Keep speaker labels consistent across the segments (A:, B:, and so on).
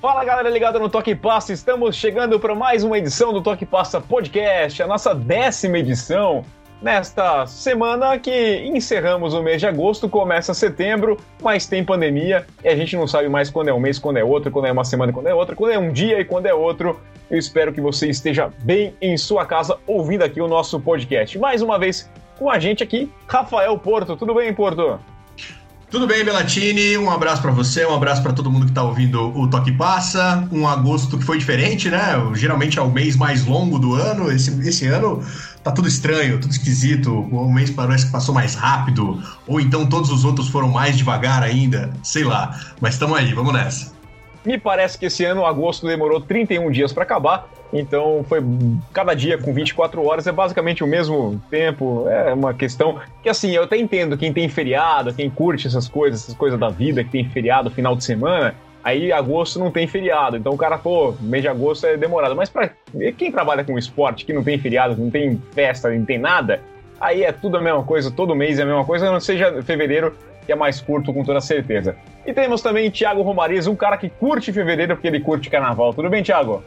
A: Fala galera ligada no Toque Passa, estamos chegando para mais uma edição do Toque Passa Podcast, a nossa décima edição. Nesta semana que encerramos o mês de agosto, começa setembro, mas tem pandemia e a gente não sabe mais quando é um mês, quando é outro, quando é uma semana, quando é outra, quando é um dia e quando é outro. Eu espero que você esteja bem em sua casa ouvindo aqui o nosso podcast. Mais uma vez com a gente aqui, Rafael Porto. Tudo bem, Porto?
B: Tudo bem, Belatini? Um abraço para você, um abraço para todo mundo que tá ouvindo o Toque Passa. Um agosto que foi diferente, né? Geralmente é o mês mais longo do ano. Esse, esse ano tá tudo estranho, tudo esquisito. O mês parece que passou mais rápido, ou então todos os outros foram mais devagar ainda. Sei lá. Mas estamos aí, vamos nessa.
A: Me parece que esse ano, agosto, demorou 31 dias para acabar. Então foi cada dia com 24 horas, é basicamente o mesmo tempo. É uma questão que assim, eu até entendo quem tem feriado, quem curte essas coisas, essas coisas da vida, que tem feriado final de semana. Aí agosto não tem feriado, então o cara, pô, mês de agosto é demorado. Mas para quem trabalha com esporte, que não tem feriado, não tem festa, não tem nada, aí é tudo a mesma coisa, todo mês é a mesma coisa, não seja fevereiro, que é mais curto com toda certeza. E temos também Thiago Romariz, um cara que curte fevereiro porque ele curte carnaval. Tudo bem, Thiago?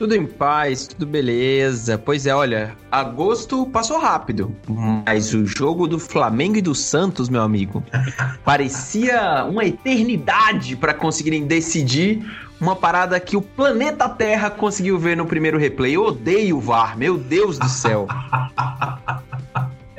C: Tudo em paz, tudo beleza. Pois é, olha, agosto passou rápido, mas o jogo do Flamengo e do Santos, meu amigo, parecia uma eternidade para conseguirem decidir uma parada que o planeta Terra conseguiu ver no primeiro replay. Eu odeio o VAR, meu Deus do céu.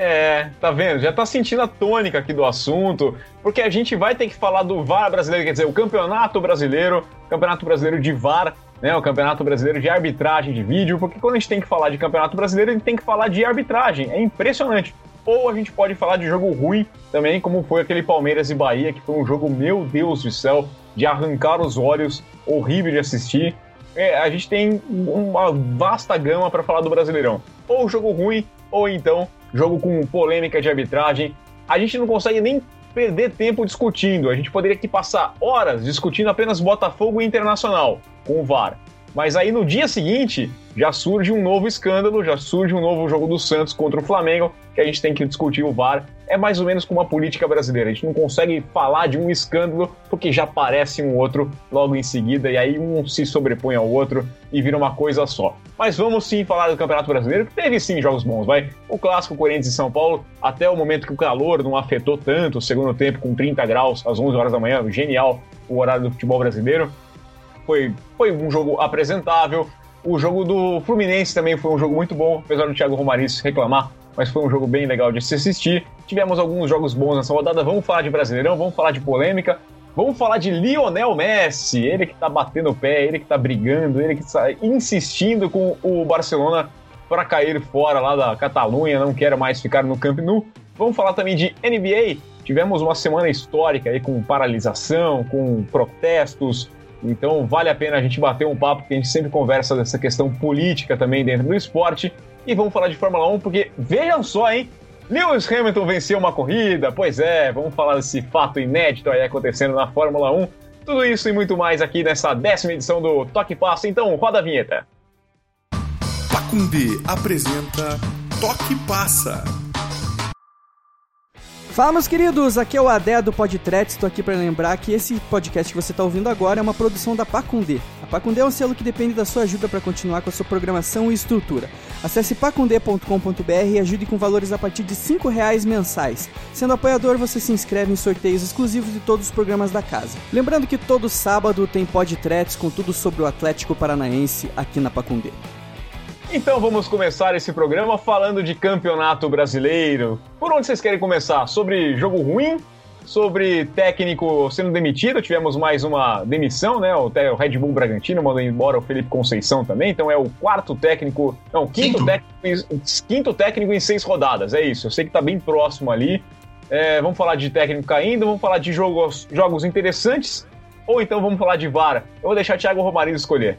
A: É, tá vendo? Já tá sentindo a tônica aqui do assunto, porque a gente vai ter que falar do VAR brasileiro, quer dizer, o Campeonato Brasileiro, Campeonato Brasileiro de VAR, né, o Campeonato Brasileiro de Arbitragem de Vídeo, porque quando a gente tem que falar de Campeonato Brasileiro, a gente tem que falar de arbitragem. É impressionante. Ou a gente pode falar de jogo ruim também, como foi aquele Palmeiras e Bahia, que foi um jogo, meu Deus do céu, de arrancar os olhos, horrível de assistir. É, a gente tem uma vasta gama para falar do Brasileirão. Ou jogo ruim, ou então jogo com polêmica de arbitragem. A gente não consegue nem perder tempo discutindo. A gente poderia aqui passar horas discutindo apenas Botafogo e Internacional com o VAR. Mas aí no dia seguinte já surge um novo escândalo, já surge um novo jogo do Santos contra o Flamengo, que a gente tem que discutir o VAR. É mais ou menos como a política brasileira. A gente não consegue falar de um escândalo porque já aparece um outro logo em seguida e aí um se sobrepõe ao outro e vira uma coisa só. Mas vamos sim falar do Campeonato Brasileiro, que teve sim jogos bons, vai. O clássico Corinthians e São Paulo, até o momento que o calor não afetou tanto o segundo tempo com 30 graus às 11 horas da manhã, genial o horário do futebol brasileiro foi, foi um jogo apresentável. O jogo do Fluminense também foi um jogo muito bom, apesar do Thiago Romariz reclamar, mas foi um jogo bem legal de se assistir. Tivemos alguns jogos bons nessa rodada. Vamos falar de Brasileirão, vamos falar de polêmica, vamos falar de Lionel Messi, ele que tá batendo o pé, ele que tá brigando, ele que está insistindo com o Barcelona para cair fora lá da Catalunha, não quer mais ficar no Camp Nou. Vamos falar também de NBA. Tivemos uma semana histórica aí com paralisação, com protestos, então vale a pena a gente bater um papo, porque a gente sempre conversa dessa questão política também dentro do esporte. E vamos falar de Fórmula 1, porque vejam só, hein? Lewis Hamilton venceu uma corrida, pois é, vamos falar desse fato inédito aí acontecendo na Fórmula 1. Tudo isso e muito mais aqui nessa décima edição do Toque Passa. Então, roda a vinheta.
D: Pacundê apresenta Toque Passa.
E: Fala, meus queridos, aqui é o Adé do Podtretes. Estou aqui para lembrar que esse podcast que você está ouvindo agora é uma produção da Pacundê. A Pacundê é um selo que depende da sua ajuda para continuar com a sua programação e estrutura. Acesse pacundê.com.br e ajude com valores a partir de R$ reais mensais. Sendo apoiador, você se inscreve em sorteios exclusivos de todos os programas da casa. Lembrando que todo sábado tem Podtretes com tudo sobre o Atlético Paranaense aqui na Pacundê.
A: Então vamos começar esse programa falando de campeonato brasileiro. Por onde vocês querem começar? Sobre jogo ruim? Sobre técnico sendo demitido? Tivemos mais uma demissão, né? O Red Bull Bragantino mandou embora o Felipe Conceição também. Então é o quarto técnico. Não, quinto, quinto. Técnico, quinto técnico em seis rodadas. É isso. Eu sei que tá bem próximo ali. É, vamos falar de técnico caindo, vamos falar de jogos, jogos interessantes. Ou então vamos falar de VAR. Eu vou deixar o Thiago Romarinho escolher.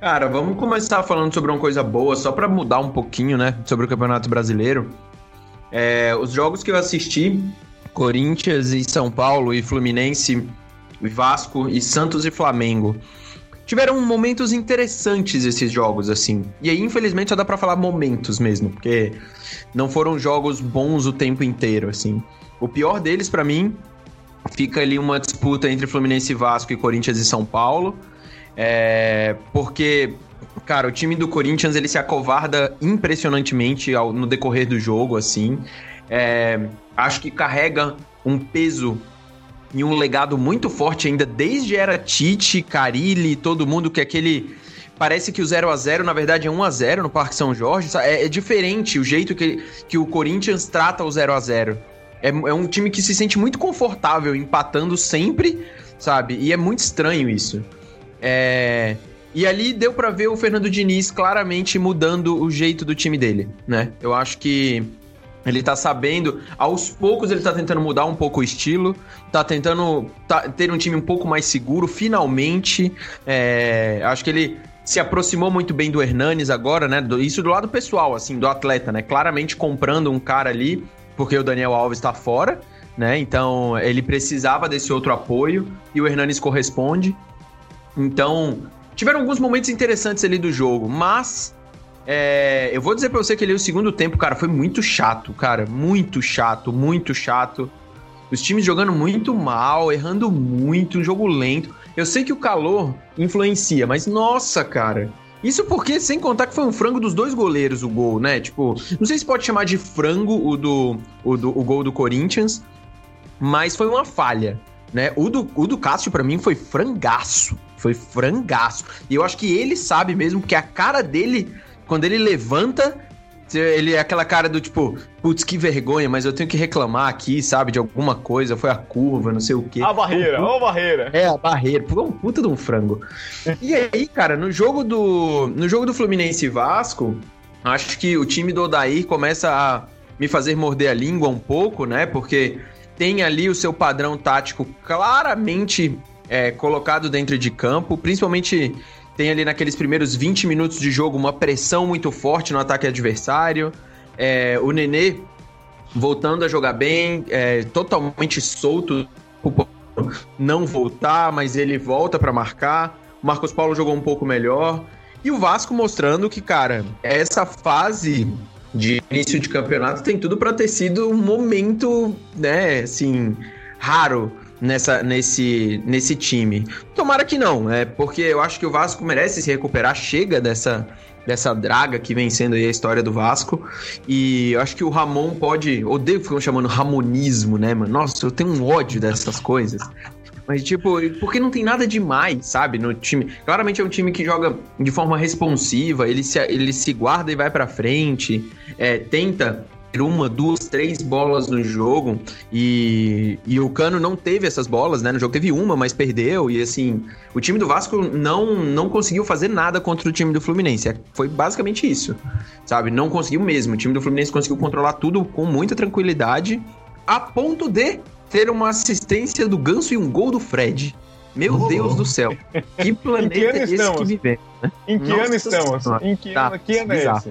C: Cara, vamos começar falando sobre uma coisa boa, só para mudar um pouquinho, né, sobre o Campeonato Brasileiro. É, os jogos que eu assisti, Corinthians e São Paulo e Fluminense, e Vasco e Santos e Flamengo. Tiveram momentos interessantes esses jogos, assim. E aí, infelizmente, só dá pra falar momentos mesmo, porque não foram jogos bons o tempo inteiro, assim. O pior deles, para mim, fica ali uma disputa entre Fluminense e Vasco e Corinthians e São Paulo. É, porque, cara, o time do Corinthians ele se acovarda impressionantemente ao, no decorrer do jogo, assim. É, acho que carrega um peso e um legado muito forte ainda desde era Tite, Carilli, todo mundo que aquele parece que o 0 a 0 na verdade é 1 a 0 no Parque São Jorge. É, é, diferente o jeito que, que o Corinthians trata o 0 a 0 é, é um time que se sente muito confortável empatando sempre, sabe? E é muito estranho isso. É... E ali deu para ver o Fernando Diniz claramente mudando o jeito do time dele, né? Eu acho que ele tá sabendo, aos poucos ele tá tentando mudar um pouco o estilo, tá tentando tá, ter um time um pouco mais seguro, finalmente. É, acho que ele se aproximou muito bem do Hernanes agora, né? Isso do lado pessoal, assim, do atleta, né? Claramente comprando um cara ali, porque o Daniel Alves tá fora, né? Então ele precisava desse outro apoio e o Hernanes corresponde. Então, tiveram alguns momentos interessantes ali do jogo, mas é, eu vou dizer pra você que ali o segundo tempo, cara, foi muito chato, cara. Muito chato, muito chato. Os times jogando muito mal, errando muito, um jogo lento. Eu sei que o calor influencia, mas nossa, cara. Isso porque, sem contar que foi um frango dos dois goleiros o gol, né? Tipo, não sei se pode chamar de frango o do, o, do, o gol do Corinthians, mas foi uma falha, né? O do, o do Cássio, para mim, foi frangaço. Foi frangaço. E eu acho que ele sabe mesmo, porque a cara dele, quando ele levanta, ele é aquela cara do tipo, putz, que vergonha, mas eu tenho que reclamar aqui, sabe, de alguma coisa, foi a curva, não sei o quê.
A: A barreira, ó a barreira.
C: É, a barreira, foi um puta de um frango. e aí, cara, no jogo do no jogo do Fluminense e Vasco, acho que o time do Odair começa a me fazer morder a língua um pouco, né? Porque tem ali o seu padrão tático claramente é, colocado dentro de campo, principalmente tem ali naqueles primeiros 20 minutos de jogo uma pressão muito forte no ataque adversário. É, o Nenê voltando a jogar bem, é, totalmente solto, não voltar, mas ele volta para marcar. O Marcos Paulo jogou um pouco melhor. E o Vasco mostrando que, cara, essa fase de início de campeonato tem tudo para ter sido um momento, né, assim, raro nessa, nesse, nesse time. Tomara que não, é porque eu acho que o Vasco merece se recuperar, chega dessa, dessa draga que vem sendo aí a história do Vasco. E eu acho que o Ramon pode. Odeio ficam chamando Ramonismo, né, mano? Nossa, eu tenho um ódio dessas coisas. Mas, tipo, porque não tem nada demais, sabe, no time. Claramente é um time que joga de forma responsiva, ele se, ele se guarda e vai para frente, é, tenta uma, duas, três bolas no jogo e, e o Cano não teve essas bolas, né? No jogo teve uma, mas perdeu e assim, o time do Vasco não, não conseguiu fazer nada contra o time do Fluminense. É, foi basicamente isso, sabe? Não conseguiu mesmo. O time do Fluminense conseguiu controlar tudo com muita tranquilidade, a ponto de ter uma assistência do Ganso e um gol do Fred. Meu oh. Deus do céu. Que planeta que é esse estamos? que vivemos,
A: né? Em que Nossa ano estamos? Senhora. Em que, tá, ano, que ano é esse?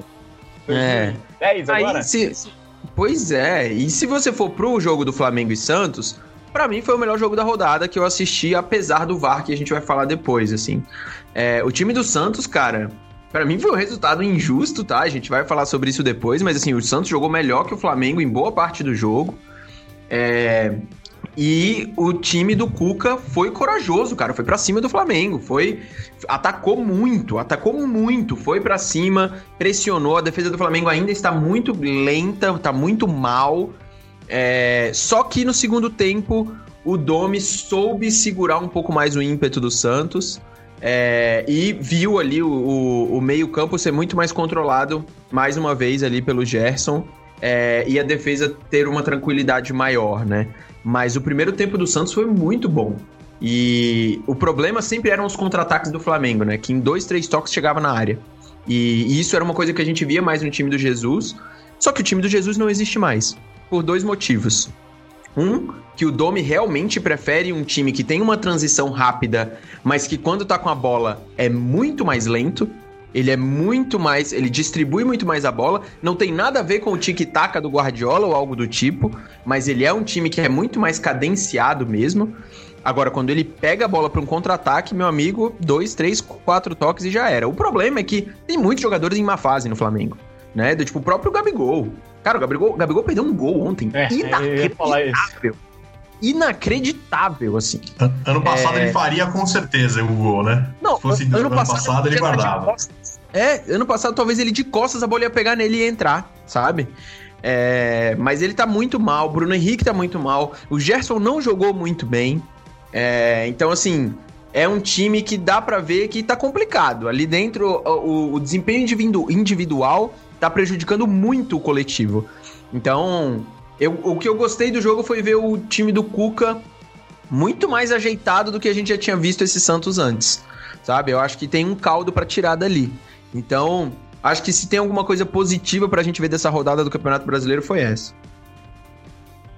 C: É. 10 agora? Aí, se, pois é, e se você for pro jogo do Flamengo e Santos, para mim foi o melhor jogo da rodada que eu assisti, apesar do VAR que a gente vai falar depois, assim. É, o time do Santos, cara, para mim foi um resultado injusto, tá? A gente vai falar sobre isso depois, mas assim, o Santos jogou melhor que o Flamengo em boa parte do jogo. É, e o time do Cuca foi corajoso, cara. Foi para cima do Flamengo. Foi. Atacou muito, atacou muito. Foi para cima, pressionou. A defesa do Flamengo ainda está muito lenta, tá muito mal. É, só que no segundo tempo, o Domi soube segurar um pouco mais o ímpeto do Santos. É, e viu ali o, o, o meio-campo ser muito mais controlado, mais uma vez, ali pelo Gerson. É, e a defesa ter uma tranquilidade maior, né? Mas o primeiro tempo do Santos foi muito bom. E o problema sempre eram os contra-ataques do Flamengo, né? Que em dois, três toques chegava na área. E, isso era uma coisa que a gente via mais no time do Jesus. Só que o time do Jesus não existe mais. Por dois motivos. Um, que o Domi realmente prefere um time que tem uma transição rápida, mas que quando tá com a bola é muito mais lento. Ele é muito mais. Ele distribui muito mais a bola. Não tem nada a ver com o tic-tac do Guardiola ou algo do tipo. Mas ele é um time que é muito mais cadenciado mesmo. Agora, quando ele pega a bola para um contra-ataque, meu amigo, dois, três, quatro toques e já era. O problema é que tem muitos jogadores em má fase no Flamengo. Né? Do, tipo, o próprio Gabigol. Cara, o Gabigol, o Gabigol perdeu um gol ontem. É,
A: Inacreditável.
C: Inacreditável, assim.
B: Ano passado é... ele faria com certeza o gol, né?
C: Não, Se fosse ano, ano passado, passado ele guardava. É, ano passado talvez ele de costas a bola ia pegar nele e entrar, sabe? É, mas ele tá muito mal, Bruno Henrique tá muito mal, o Gerson não jogou muito bem. É, então, assim, é um time que dá para ver que tá complicado. Ali dentro, o, o desempenho individual tá prejudicando muito o coletivo. Então, eu, o que eu gostei do jogo foi ver o time do Cuca muito mais ajeitado do que a gente já tinha visto esse Santos antes. Sabe? Eu acho que tem um caldo para tirar dali. Então, acho que se tem alguma coisa positiva pra gente ver dessa rodada do Campeonato Brasileiro foi essa.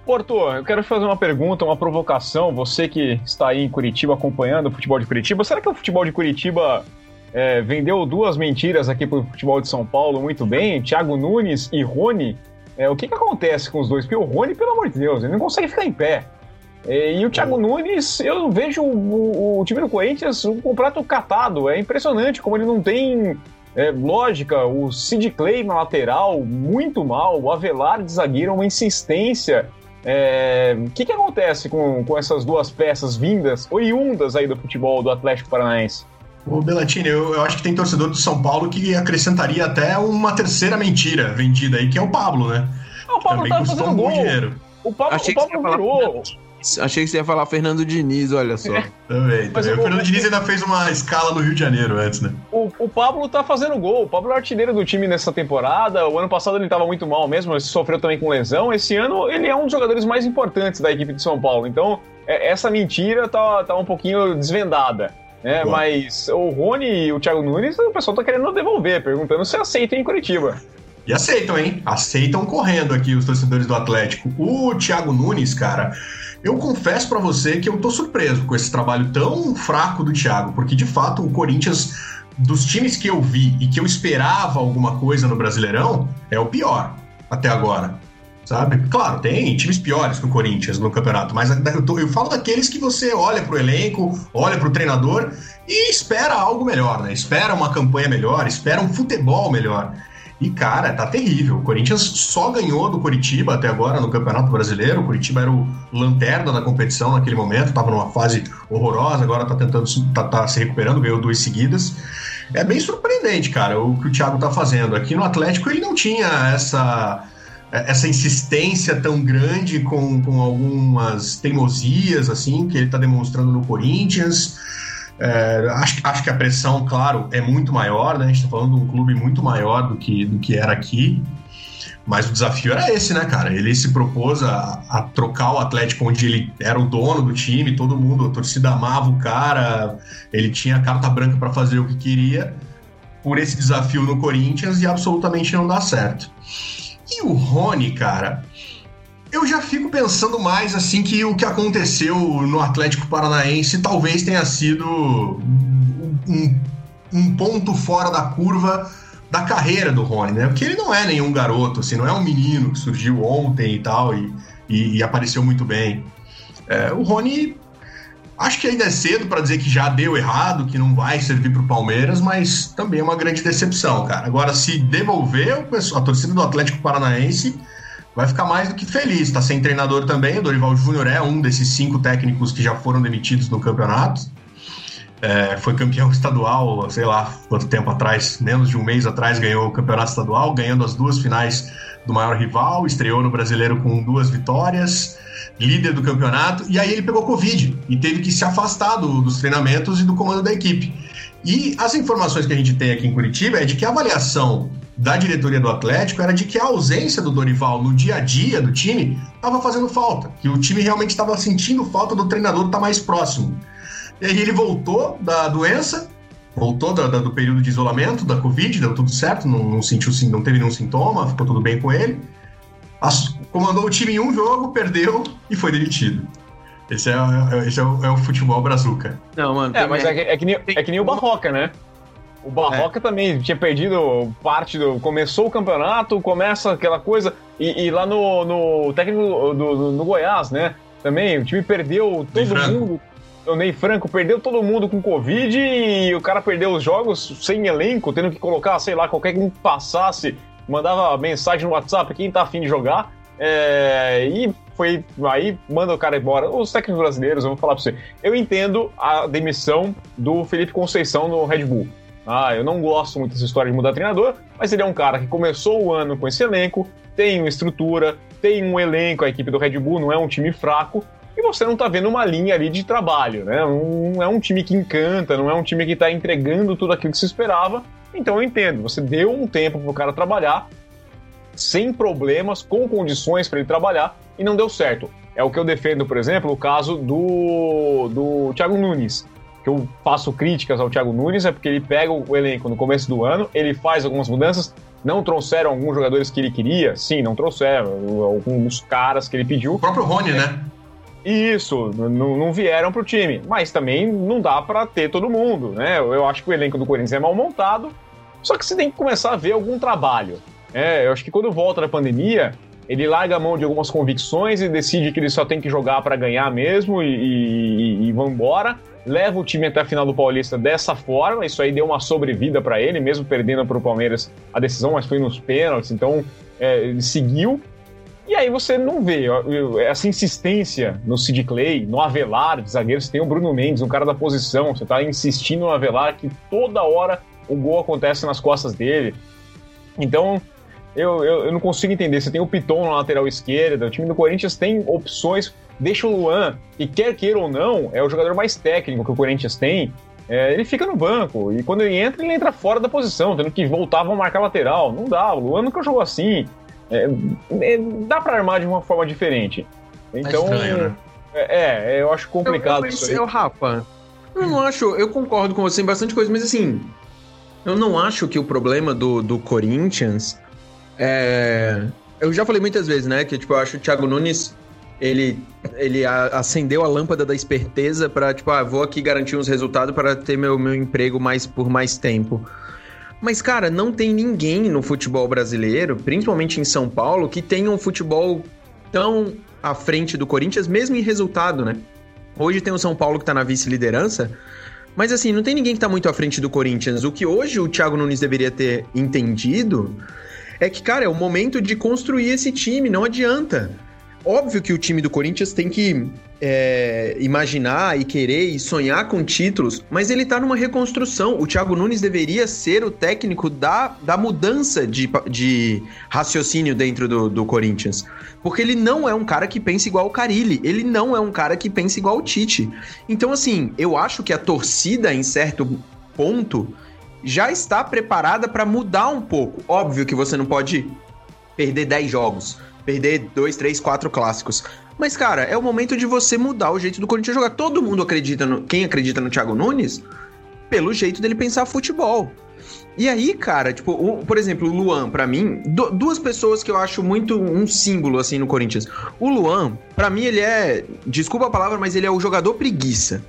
A: Porto, eu quero te fazer uma pergunta, uma provocação. Você que está aí em Curitiba acompanhando o futebol de Curitiba, será que o futebol de Curitiba é, vendeu duas mentiras aqui para o futebol de São Paulo muito bem? Thiago Nunes e Rony. É, o que, que acontece com os dois? Porque o Rony, pelo amor de Deus, ele não consegue ficar em pé. É, e o Thiago Nunes, eu vejo o, o, o, time do Corinthians um completo catado. É impressionante como ele não tem é, lógica. O Sid Clay na lateral, muito mal. O Avelar de zagueiro, uma insistência. O é, que, que acontece com, com essas duas peças vindas, oriundas aí do futebol do Atlético Paranaense?
B: Ô, Belatini, eu, eu, acho que tem torcedor do São Paulo que acrescentaria até uma terceira mentira vendida aí, que é o Pablo, né?
A: o Pablo Também tá fazendo um gol. dinheiro. O Pablo,
C: Achei o Pablo virou. Achei que você ia falar Fernando Diniz, olha só.
B: também, também. O, o, Fernando Diniz ainda fez uma escala no Rio de Janeiro antes, né?
A: O, o Pablo tá fazendo gol. O Pablo é artilheiro do time nessa temporada. O ano passado ele tava muito mal mesmo, ele sofreu também com lesão. Esse ano ele é um dos jogadores mais importantes da equipe de São Paulo. Então, é, essa mentira tá, tá um pouquinho desvendada. Né? Mas o Rony e o Thiago Nunes, o pessoal tá querendo devolver, perguntando se aceitam em Curitiba.
B: E aceitam, hein? Aceitam correndo aqui os torcedores do Atlético. O Thiago Nunes, cara, eu confesso para você que eu tô surpreso com esse trabalho tão fraco do Thiago, porque de fato o Corinthians, dos times que eu vi e que eu esperava alguma coisa no Brasileirão, é o pior até agora. Sabe? Claro, tem times piores que o Corinthians no campeonato, mas eu, tô, eu falo daqueles que você olha pro elenco, olha pro treinador e espera algo melhor, né? Espera uma campanha melhor, espera um futebol melhor. E, cara, tá terrível. O Corinthians só ganhou do Curitiba até agora no Campeonato Brasileiro. O Curitiba era o lanterna da competição naquele momento, tava numa fase horrorosa, agora tá tentando tá, tá se recuperando, ganhou duas seguidas. É bem surpreendente, cara, o que o Thiago tá fazendo. Aqui no Atlético ele não tinha essa essa insistência tão grande com, com algumas teimosias assim que ele está demonstrando no Corinthians. É, acho, acho que a pressão, claro, é muito maior, né? A gente está falando de um clube muito maior do que, do que era aqui. Mas o desafio era esse, né, cara? Ele se propôs a, a, trocar o Atlético onde ele era o dono do time, todo mundo, a torcida amava o cara, ele tinha carta branca para fazer o que queria, por esse desafio no Corinthians e absolutamente não dá certo. E o Rony, cara, eu já fico pensando mais assim que o que aconteceu no Atlético Paranaense talvez tenha sido um, um ponto fora da curva da carreira do Rony, né? Porque ele não é nenhum garoto, assim, não é um menino que surgiu ontem e tal e, e, e apareceu muito bem. É, o Rony, acho que ainda é cedo para dizer que já deu errado, que não vai servir para o Palmeiras, mas também é uma grande decepção, cara. Agora, se devolver a torcida do Atlético Paranaense vai ficar mais do que feliz. Está sem treinador também. O Dorival Júnior é um desses cinco técnicos que já foram demitidos no campeonato. É, foi campeão estadual, sei lá quanto tempo atrás, menos de um mês atrás, ganhou o campeonato estadual, ganhando as duas finais do maior rival, estreou no brasileiro com duas vitórias, líder do campeonato, e aí ele pegou Covid e teve que se afastar do, dos treinamentos e do comando da equipe. E as informações que a gente tem aqui em Curitiba é de que a avaliação da diretoria do Atlético era de que a ausência do Dorival no dia a dia do time estava fazendo falta, que o time realmente estava sentindo falta do treinador estar tá mais próximo. E aí ele voltou da doença, voltou da, da, do período de isolamento, da Covid, deu tudo certo, não, não, sentiu, não teve nenhum sintoma, ficou tudo bem com ele. As, comandou o time em um jogo, perdeu e foi demitido. Esse é, é esse é, o, é o futebol brazuca.
A: Não, mano. É, mas é, é, que nem, é que nem o Barroca, né? O Barroca é. também tinha perdido parte do. Começou o campeonato, começa aquela coisa. E, e lá no, no técnico do, do, no Goiás, né? Também o time perdeu todo mundo. O Ney Franco perdeu todo mundo com Covid e o cara perdeu os jogos sem elenco, tendo que colocar, sei lá, qualquer que passasse, mandava mensagem no WhatsApp, quem tá afim de jogar. É, e foi aí manda o cara embora. Os técnicos brasileiros, eu vou falar pra você. Eu entendo a demissão do Felipe Conceição no Red Bull. Ah, eu não gosto muito dessa história de mudar treinador, mas ele é um cara que começou o ano com esse elenco, tem uma estrutura, tem um elenco, a equipe do Red Bull não é um time fraco, e você não tá vendo uma linha ali de trabalho, né? Não é um time que encanta, não é um time que tá entregando tudo aquilo que se esperava. Então eu entendo, você deu um tempo pro cara trabalhar, sem problemas, com condições para ele trabalhar, e não deu certo. É o que eu defendo, por exemplo, o caso do, do Thiago Nunes que eu faço críticas ao Thiago Nunes é porque ele pega o elenco no começo do ano, ele faz algumas mudanças, não trouxeram alguns jogadores que ele queria? Sim, não trouxeram. Alguns caras que ele pediu.
B: O próprio Rony, né?
A: Isso, não vieram pro time. Mas também não dá para ter todo mundo, né? Eu acho que o elenco do Corinthians é mal montado, só que você tem que começar a ver algum trabalho. É, eu acho que quando volta da pandemia, ele larga a mão de algumas convicções e decide que ele só tem que jogar para ganhar mesmo e, e, e embora leva o time até a final do Paulista dessa forma. Isso aí deu uma sobrevida para ele, mesmo perdendo para o Palmeiras a decisão, mas foi nos pênaltis, então é, ele seguiu. E aí você não vê essa insistência no Sid Clay, no Avelar de zagueiro. Você tem o Bruno Mendes, um cara da posição. Você está insistindo no Avelar que toda hora o gol acontece nas costas dele. Então, eu, eu, eu, não consigo entender. Você tem o Piton na lateral esquerda, o time do Corinthians tem opções deixa o Luan, e quer queira ou não, é o jogador mais técnico que o Corinthians tem, é, ele fica no banco. E quando ele entra, ele entra fora da posição, tendo que voltar a marcar lateral. Não dá, o Luan nunca jogou assim. É, é, dá para armar de uma forma diferente. Então. É, estranho, né? é, é eu acho complicado eu, eu,
C: isso aí. Eu, Rafa, eu não acho. Eu concordo com você em bastante coisa, mas assim. Eu não acho que o problema do, do Corinthians é. Eu já falei muitas vezes, né? Que tipo, eu acho o Thiago Nunes ele, ele acendeu a lâmpada da esperteza para tipo, ah, vou aqui garantir uns resultados para ter meu, meu emprego mais por mais tempo. Mas, cara, não tem ninguém no futebol brasileiro, principalmente em São Paulo, que tenha um futebol tão à frente do Corinthians, mesmo em resultado, né? Hoje tem o São Paulo que tá na vice-liderança, mas assim, não tem ninguém que tá muito à frente do Corinthians. O que hoje o Thiago Nunes deveria ter entendido é que, cara, é o momento de construir esse time, não adianta. Óbvio que o time do Corinthians tem que é, imaginar e querer e sonhar com títulos, mas ele tá numa reconstrução. O Thiago Nunes deveria ser o técnico da, da mudança de, de raciocínio dentro do, do Corinthians. Porque ele não é um cara que pensa igual o Carilli, ele não é um cara que pensa igual o Tite. Então, assim, eu acho que a torcida, em certo ponto, já está preparada para mudar um pouco. Óbvio que você não pode perder 10 jogos perder dois, três, quatro clássicos. Mas, cara, é o momento de você mudar o jeito do Corinthians jogar. Todo mundo acredita no. Quem acredita no Thiago Nunes? Pelo jeito dele pensar futebol. E aí, cara, tipo, o, por exemplo, o Luan, para mim, do, duas pessoas que eu acho muito um símbolo, assim, no Corinthians. O Luan, para mim, ele é. Desculpa a palavra, mas ele é o jogador preguiça.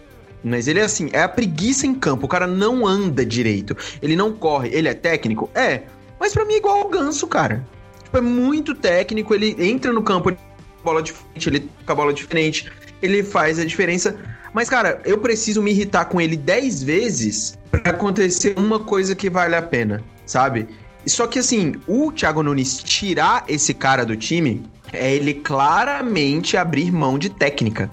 C: Mas ele é assim, é a preguiça em campo. O cara não anda direito. Ele não corre. Ele é técnico? É. Mas para mim é igual ao ganso, cara. Tipo, é muito técnico, ele entra no campo, bola diferente, ele com a bola diferente, ele faz a diferença. Mas, cara, eu preciso me irritar com ele 10 vezes para acontecer uma coisa que vale a pena, sabe? Só que assim, o Thiago Nunes tirar esse cara do time é ele claramente abrir mão de técnica.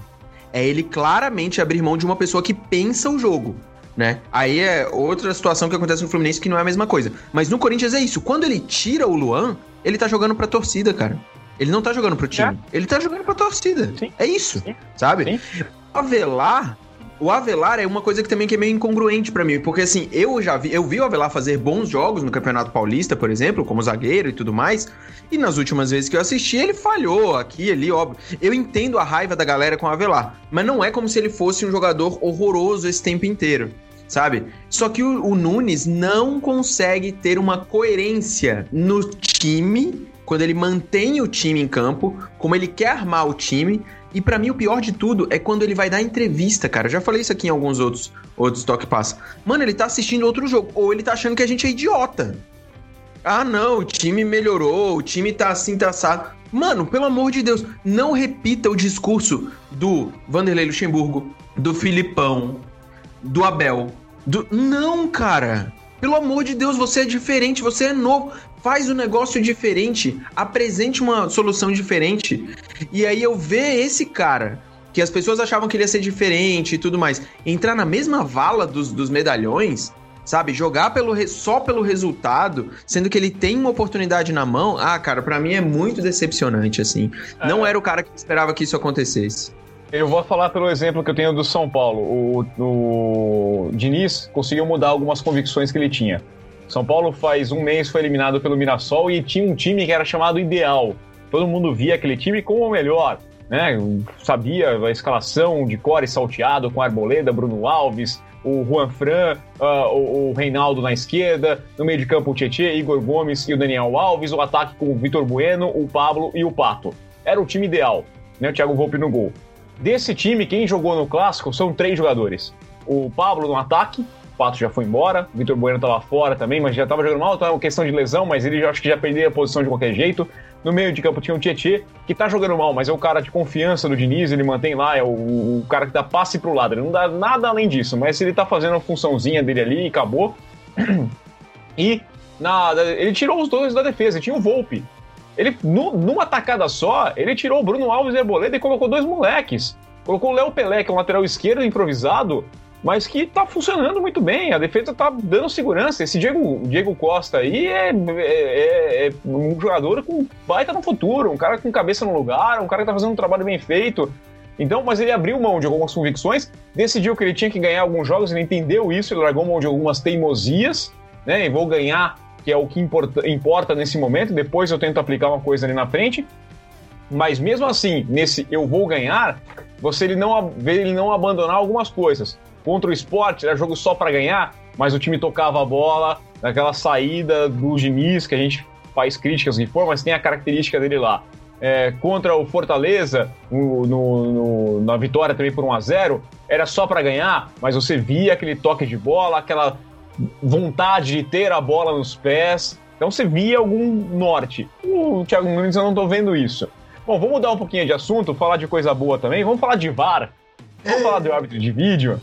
C: É ele claramente abrir mão de uma pessoa que pensa o jogo. Né? Aí é outra situação que acontece no Fluminense que não é a mesma coisa. Mas no Corinthians é isso. Quando ele tira o Luan, ele tá jogando pra torcida, cara. Ele não tá jogando pro time. É. Ele tá jogando pra torcida. Sim. É isso, Sim. sabe? Sim. O Avelar, o Avelar é uma coisa que também que é meio incongruente para mim, porque assim, eu já vi, eu vi o Avelar fazer bons jogos no Campeonato Paulista, por exemplo, como zagueiro e tudo mais, e nas últimas vezes que eu assisti, ele falhou aqui ali, óbvio. Eu entendo a raiva da galera com o Avelar, mas não é como se ele fosse um jogador horroroso esse tempo inteiro sabe? Só que o, o Nunes não consegue ter uma coerência no time quando ele mantém o time em campo, como ele quer armar o time. E para mim o pior de tudo é quando ele vai dar entrevista, cara. Eu já falei isso aqui em alguns outros outros toque passa. Mano, ele tá assistindo outro jogo ou ele tá achando que a gente é idiota. Ah, não, o time melhorou, o time tá assim, tá assado. Mano, pelo amor de Deus, não repita o discurso do Vanderlei Luxemburgo, do Filipão, do Abel. Do... Não, cara. Pelo amor de Deus, você é diferente, você é novo. Faz o um negócio diferente, apresente uma solução diferente. E aí eu ver esse cara, que as pessoas achavam que ele ia ser diferente e tudo mais, entrar na mesma vala dos, dos medalhões, sabe? Jogar pelo, só pelo resultado, sendo que ele tem uma oportunidade na mão. Ah, cara, para mim é muito decepcionante, assim. É. Não era o cara que esperava que isso acontecesse.
A: Eu vou falar pelo exemplo que eu tenho do São Paulo. O, o Diniz conseguiu mudar algumas convicções que ele tinha. São Paulo faz um mês foi eliminado pelo Mirassol e tinha um time que era chamado Ideal. Todo mundo via aquele time como o melhor, né? Sabia a escalação de core salteado com Arboleda, Bruno Alves, o Juan Fran, uh, o, o, Reinaldo na esquerda, no meio de campo o Tietchan, Igor Gomes e o Daniel Alves, o ataque com o Vitor Bueno, o Pablo e o Pato. Era o time ideal, né? O Thiago Volpe no gol. Desse time, quem jogou no clássico são três jogadores. O Pablo no ataque, o Pato já foi embora, o Vitor Bueno estava fora também, mas já estava jogando mal, é uma questão de lesão, mas ele já, acho que já perdeu a posição de qualquer jeito. No meio de campo tinha o Tietê, que tá jogando mal, mas é o cara de confiança do Diniz, ele mantém lá, é o, o cara que dá passe pro lado, ele não dá nada além disso, mas ele tá fazendo a funçãozinha dele ali e acabou. E na, ele tirou os dois da defesa, tinha o Volpe, ele, no, numa tacada só, ele tirou o Bruno Alves e Arboleda e colocou dois moleques. Colocou o Léo Pelé, que é um lateral esquerdo improvisado, mas que tá funcionando muito bem. A defesa tá dando segurança. Esse Diego, Diego Costa aí é, é, é, é um jogador com baita no futuro, um cara com cabeça no lugar, um cara que tá fazendo um trabalho bem feito. Então, mas ele abriu mão de algumas convicções, decidiu que ele tinha que ganhar alguns jogos, ele entendeu isso, ele largou mão de algumas teimosias, né? E vou ganhar que é o que importa, importa nesse momento, depois eu tento aplicar uma coisa ali na frente. Mas mesmo assim, nesse eu vou ganhar, você ele não ele não abandonar algumas coisas. Contra o esporte, era jogo só para ganhar, mas o time tocava a bola, naquela saída do Diniz, que a gente faz críticas que for, mas tem a característica dele lá. É, contra o Fortaleza, no, no, na vitória também por 1 a 0 era só para ganhar, mas você via aquele toque de bola, aquela vontade de ter a bola nos pés. Então você via algum norte. O Thiago Nunes eu não estou vendo isso. Bom, vamos mudar um pouquinho de assunto, falar de coisa boa também. Vamos falar de VAR. Vamos falar do árbitro de vídeo.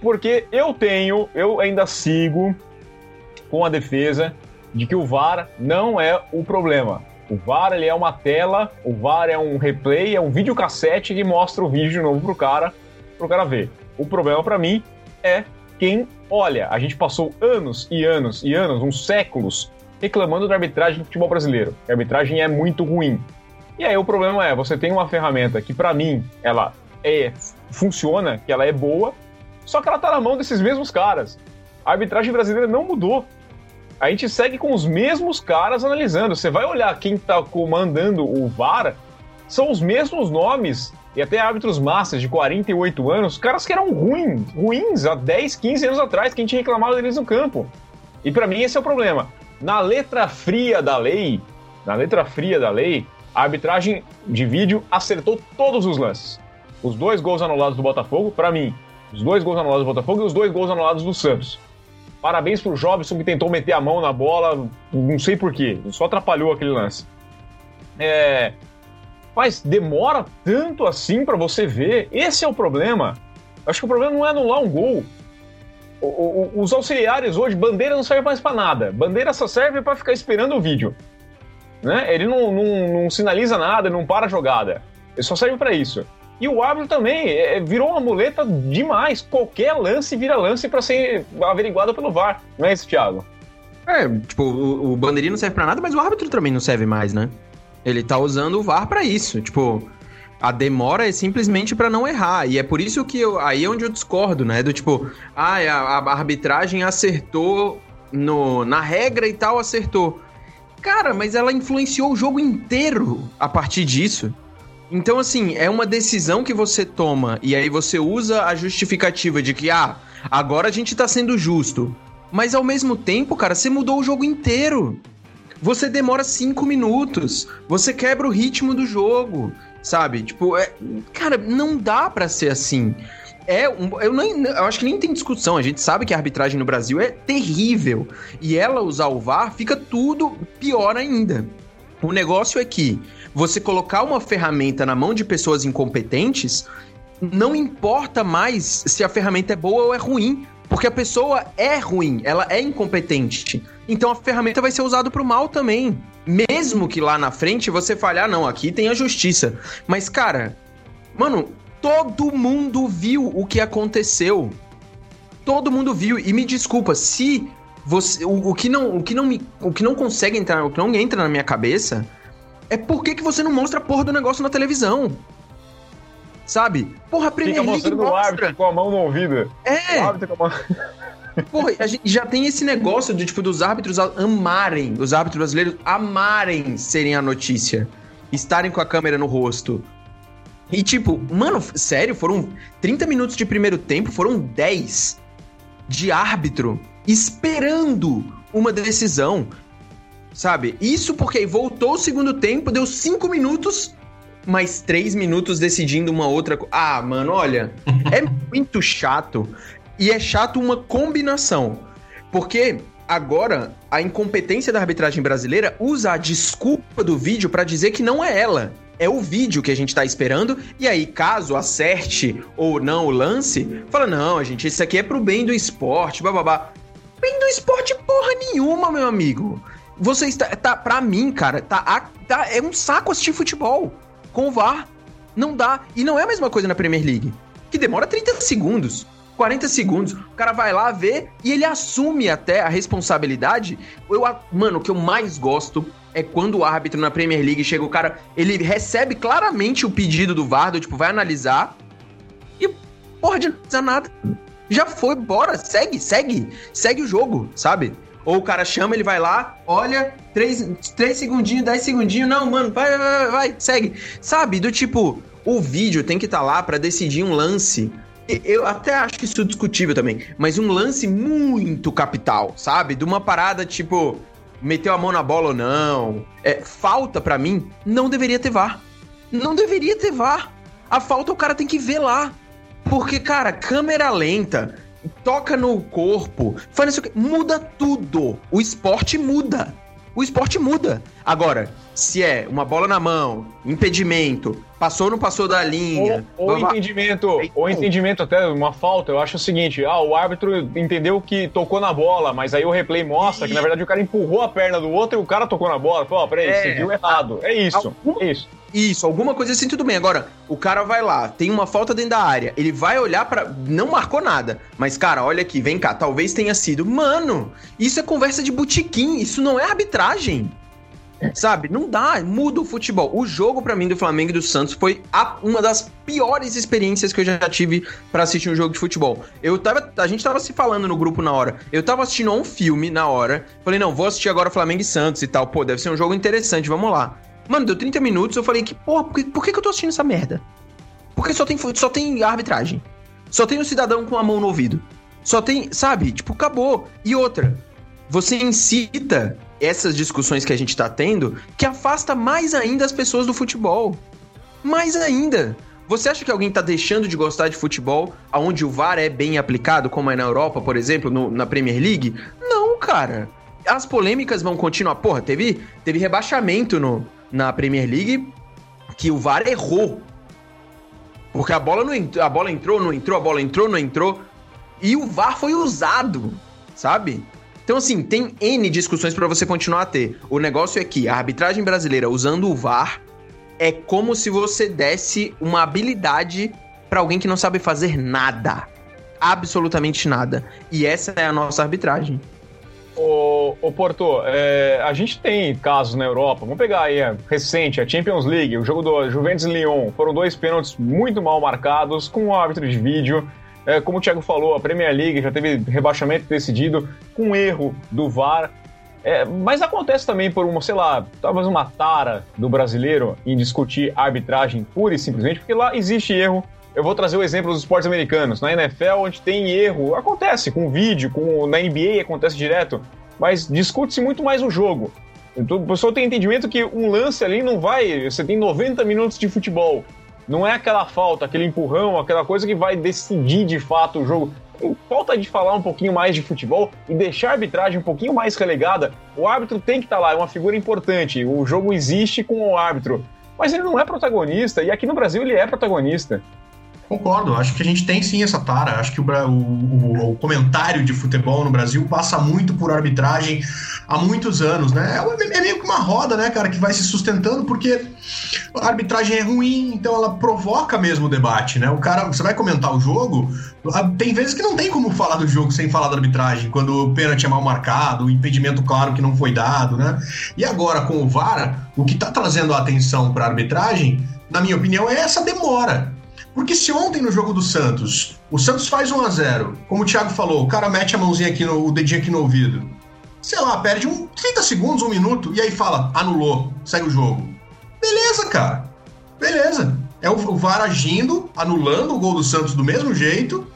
A: Porque eu tenho, eu ainda sigo com a defesa de que o VAR não é o problema. O VAR ele é uma tela, o VAR é um replay, é um videocassete que mostra o vídeo de novo pro cara, pro cara ver. O problema para mim é quem olha. A gente passou anos e anos e anos, uns séculos, reclamando da arbitragem do futebol brasileiro. A arbitragem é muito ruim. E aí o problema é, você tem uma ferramenta que para mim ela é funciona, que ela é boa, só que ela tá na mão desses mesmos caras. A arbitragem brasileira não mudou. A gente segue com os mesmos caras analisando. Você vai olhar quem tá comandando o VAR, são os mesmos nomes e até árbitros massas de 48 anos, caras que eram ruins, ruins há 10, 15 anos atrás, que a gente reclamava deles no campo. E para mim esse é o problema. Na letra fria da lei, na letra fria da lei, a arbitragem de vídeo acertou todos os lances. Os dois gols anulados do Botafogo, para mim, os dois gols anulados do Botafogo e os dois gols anulados do Santos. Parabéns pro Jobson que tentou meter a mão na bola, não sei porquê, só atrapalhou aquele lance. É, mas demora tanto assim para você ver. Esse é o problema. Acho que o problema não é anular um gol. O, o, os auxiliares hoje, bandeira não serve mais para nada. Bandeira só serve para ficar esperando o vídeo. Né? Ele não, não, não sinaliza nada, não para a jogada. Ele só serve para isso. E o árbitro também é, virou uma muleta demais. Qualquer lance vira lance para ser averiguado pelo VAR. Não é isso, Thiago?
C: É, tipo, o, o bandeirinho não serve para nada, mas o árbitro também não serve mais, né? Ele tá usando o VAR para isso. Tipo, a demora é simplesmente para não errar. E é por isso que eu, aí é onde eu discordo, né? Do tipo, ah, a, a arbitragem acertou no, na regra e tal, acertou. Cara, mas ela influenciou o jogo inteiro a partir disso. Então, assim, é uma decisão que você toma e aí você usa a justificativa de que, ah, agora a gente tá sendo justo. Mas ao mesmo tempo, cara, você mudou o jogo inteiro você demora cinco minutos, você quebra o ritmo do jogo, sabe? Tipo, é, cara, não dá para ser assim. É um, eu, nem, eu acho que nem tem discussão. A gente sabe que a arbitragem no Brasil é terrível. E ela usar o VAR fica tudo pior ainda. O negócio é que você colocar uma ferramenta na mão de pessoas incompetentes, não importa mais se a ferramenta é boa ou é ruim. Porque a pessoa é ruim, ela é incompetente. Então a ferramenta vai ser usada pro mal também. Mesmo que lá na frente você falhar, não, aqui tem a justiça. Mas, cara, mano, todo mundo viu o que aconteceu. Todo mundo viu. E me desculpa, se você. O, o, que, não, o, que, não me, o que não consegue entrar, o que não entra na minha cabeça é por que, que você não mostra a porra do negócio na televisão? Sabe? Porra, a Premier
A: Fica
C: League
A: o
C: mostra.
A: árbitro com a mão no ouvido.
C: É.
A: O árbitro com a mão...
C: Porra, a gente já tem esse negócio de, tipo, dos árbitros amarem, os árbitros brasileiros amarem serem a notícia. Estarem com a câmera no rosto. E, tipo, mano, sério, foram 30 minutos de primeiro tempo, foram 10 de árbitro esperando uma decisão. Sabe? Isso porque voltou o segundo tempo, deu 5 minutos, mais 3 minutos decidindo uma outra. Ah, mano, olha, é muito chato. E é chato uma combinação. Porque agora a incompetência da arbitragem brasileira usa a desculpa do vídeo pra dizer que não é ela. É o vídeo que a gente tá esperando, e aí, caso acerte ou não o lance, fala: não, gente, isso aqui é pro bem do esporte, bababá. Bem do esporte, porra nenhuma, meu amigo. Você está. Tá, pra mim, cara, tá, tá. É um saco assistir futebol. Com o VAR. Não dá. E não é a mesma coisa na Premier League. Que demora 30 segundos. 40 segundos. O cara vai lá ver e ele assume até a responsabilidade. Eu, mano, o que eu mais gosto é quando o árbitro na Premier League chega, o cara, ele recebe claramente o pedido do VAR, do tipo, vai analisar. E, porra, de analisar nada. Já foi, bora, segue, segue. Segue o jogo, sabe? Ou o cara chama, ele vai lá, olha, três, três segundinhos, dez segundinhos, não, mano, vai, vai, vai, segue. Sabe, do tipo, o vídeo tem que estar lá pra decidir um lance. Eu até acho isso discutível também, mas um lance muito capital, sabe? De uma parada tipo, meteu a mão na bola ou não. É, falta pra mim, não deveria ter VAR. Não deveria ter VAR. A falta o cara tem que ver lá. Porque, cara, câmera lenta, toca no corpo, faz isso muda tudo. O esporte muda. O esporte muda. Agora, se é uma bola na mão, impedimento, passou ou não passou da linha.
A: Ou, ou entendimento,
C: Então.
A: ou entendimento até, uma falta, eu acho o seguinte, ah, o árbitro entendeu que tocou na bola, mas aí o replay mostra que na verdade o cara empurrou a perna do outro e o cara tocou na bola. Pô, peraí,
C: É.
A: você viu errado. É isso,
C: Algum-
A: é isso.
C: Isso, alguma coisa assim, tudo bem. Agora, o cara vai lá, tem uma falta dentro da área, ele vai olhar pra. Não marcou nada. Mas, cara, olha aqui, vem cá, talvez tenha sido. Mano, isso é conversa de botequim, isso não é arbitragem. Sabe? Não dá, muda o futebol. O jogo, pra mim, do Flamengo e do Santos foi a- uma das piores experiências que eu já tive pra assistir um jogo de futebol. Eu tava. A gente tava se falando no grupo na hora. Eu tava assistindo um filme na hora. Falei, não, vou assistir agora Flamengo e Santos e tal. Pô, deve ser um jogo interessante, vamos lá. Mano, deu 30 minutos, eu falei que, porra, por que, por que, eu tô assistindo essa merda? Porque só tem, só tem arbitragem. Só tem o cidadão com a mão no ouvido. Só tem, sabe? Tipo, acabou. E outra, você incita essas discussões que a gente tá tendo que afasta mais ainda as pessoas do futebol. Mais ainda. Você acha que alguém tá deixando de gostar de futebol aonde o VAR é bem aplicado, como é na Europa, por exemplo, no- na Premier League? Não, cara. As polêmicas vão continuar. Porra, teve, teve rebaixamento no, na Premier League que o VAR errou. Porque a bola não entrou, a bola entrou, não entrou, a bola entrou, não entrou. E o VAR foi usado, sabe? Então, assim, tem N discussões pra você continuar a ter. O negócio é que a arbitragem brasileira usando o VAR é como se você desse uma habilidade pra alguém que não sabe fazer nada. Absolutamente nada. E essa é a nossa arbitragem.
A: Ô, ô Porto, é, a gente tem casos na Europa. Vamos pegar aí a recente, a Champions League, o jogo do Juventus Lyon. Foram dois pênaltis muito mal marcados, com o árbitro de vídeo. É, como o Thiago falou, a Premier League já teve rebaixamento decidido com erro do VAR. É, mas acontece também por uma, sei lá, talvez uma tara do brasileiro em discutir arbitragem pura e simplesmente, porque lá existe erro. Eu vou trazer o exemplo dos esportes americanos. Na NFL, onde tem erro, acontece com vídeo, com, na NBA acontece direto, mas discute-se muito mais o jogo. Então, o pessoal tem entendimento que um lance ali não vai. Você tem 90 minutos de futebol. Não é aquela falta, aquele empurrão, aquela coisa que vai decidir de fato o jogo. Falta de falar um pouquinho mais de futebol e deixar a arbitragem um pouquinho mais relegada. O árbitro tem que estar lá, é uma figura importante. O jogo existe com o árbitro. Mas ele não é protagonista, e aqui no Brasil ele é protagonista.
B: Concordo, acho que a gente tem sim essa tara. Acho que o, o, o, comentário de futebol no Brasil passa muito por arbitragem há muitos anos, né? É, é, meio que uma roda, né, cara, que vai se sustentando porque a arbitragem é ruim, então ela provoca mesmo o debate, né? O cara, você vai comentar o jogo, tem vezes que não tem como falar do jogo sem falar da arbitragem, quando o pênalti é mal marcado, o impedimento claro que não foi dado, né? E agora com o VAR, o que tá trazendo a atenção para a arbitragem, na minha opinião, é essa demora porque se ontem no jogo do Santos, o Santos faz 1 a 0 como o Thiago falou, o cara mete a mãozinha aqui, no, o dedinho aqui no ouvido, sei lá, perde um 30 segundos, um minuto, e aí fala, anulou, segue o jogo. Beleza, cara. Beleza. É o, VAR agindo, anulando o gol do Santos do mesmo jeito,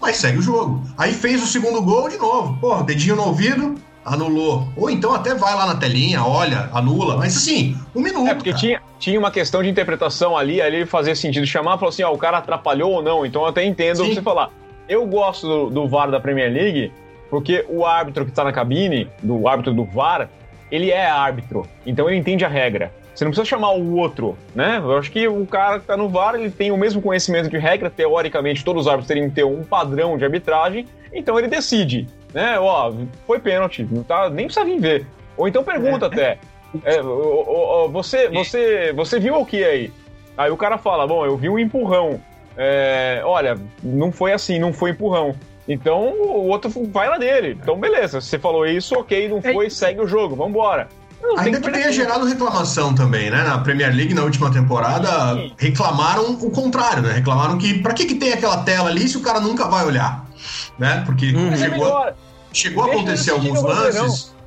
B: mas segue o jogo. Aí fez o segundo gol de novo. Porra, dedinho no ouvido, anulou. Ou então até vai lá na telinha, olha, anula. Mas assim, um minuto.
A: É, porque tinha, tinha uma questão de interpretação ali, ali fazia sentido chamar e falar assim, ó, o cara atrapalhou ou não. Então eu até entendo Sim. você falar. Eu gosto do, do VAR da Premier League porque o árbitro que está na cabine, do árbitro do VAR, ele é árbitro. Então ele entende a regra. Você não precisa chamar o outro, né? Eu acho que o cara que tá no VAR, ele tem o mesmo conhecimento de regra, teoricamente todos os árbitros teriam que ter um padrão de arbitragem, então ele decide, né? Ó, foi pênalti, não tá, nem precisa vir ver. Ou então pergunta é. até, é, você, você, você viu o que aí? Aí o cara fala, bom, eu vi um empurrão. É, olha, não foi assim, não foi empurrão. Então o outro vai lá dele. Então beleza, você falou isso, ok, não é foi, segue o jogo, vambora.
B: Ainda que tenha gerado reclamação também, né? Na Premier League, na última temporada, Sim. reclamaram o contrário, né? Reclamaram que pra que, que tem aquela tela ali se o cara nunca vai olhar? Né? Porque hum. chegou, a, chegou a acontecer alguns lances.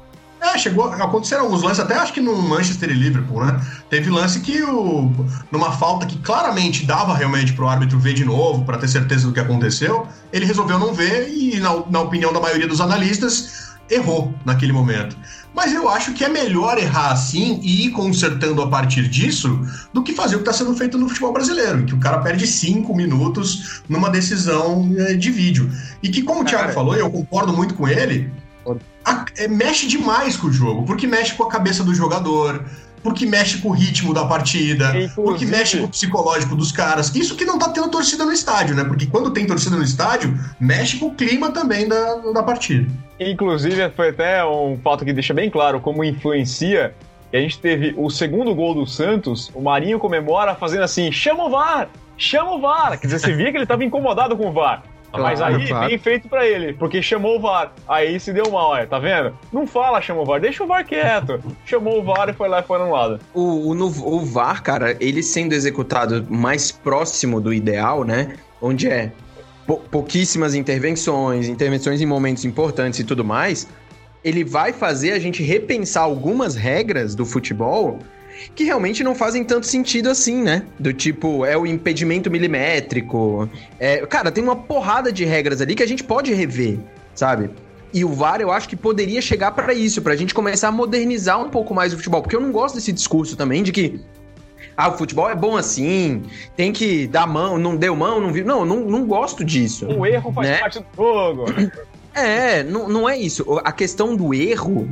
B: É, chegou, aconteceram alguns lances, até acho que no Manchester e Liverpool, né? Teve lance que o, numa falta que claramente dava realmente pro árbitro ver de novo, para ter certeza do que aconteceu, ele resolveu não ver e, na, na opinião da maioria dos analistas, errou naquele momento. Mas eu acho que é melhor errar assim e ir consertando a partir disso do que fazer o que está sendo feito no futebol brasileiro, em que o cara perde cinco minutos numa decisão eh, de vídeo. E que, como o Thiago falou, e eu concordo muito com ele, a, é, mexe demais com o jogo, porque mexe com a cabeça do jogador, porque mexe com o ritmo da partida, Inclusive. porque mexe com o psicológico dos caras. Isso que não tá tendo torcida no estádio, né? Porque quando tem torcida no estádio, mexe com o clima também da, da partida.
A: Inclusive, foi até um fato que deixa bem claro como influencia. E a gente teve o segundo gol do Santos, o Marinho comemora fazendo assim: chama o VAR! Chama o VAR! Quer dizer, você via que ele estava incomodado com o VAR. Claro, Mas aí, claro. bem feito para ele, porque chamou o VAR. Aí se deu mal, é, tá vendo? Não fala chamou o VAR, deixa o VAR quieto. Chamou o VAR e foi lá e foi anulado.
C: O, o, no, o VAR, cara, ele sendo executado mais próximo do ideal, né? Onde é pouquíssimas intervenções, intervenções em momentos importantes e tudo mais, ele vai fazer a gente repensar algumas regras do futebol que realmente não fazem tanto sentido assim, né? Do tipo, é o impedimento milimétrico. É, cara, tem uma porrada de regras ali que a gente pode rever, sabe? E o VAR eu acho que poderia chegar para isso, pra gente começar a modernizar um pouco mais o futebol, porque eu não gosto desse discurso também de que ah, o futebol é bom assim, tem que dar mão, não deu mão, não viu. Não, não, não gosto disso.
A: O erro faz né? parte do jogo.
C: É, não, não é isso. A questão do erro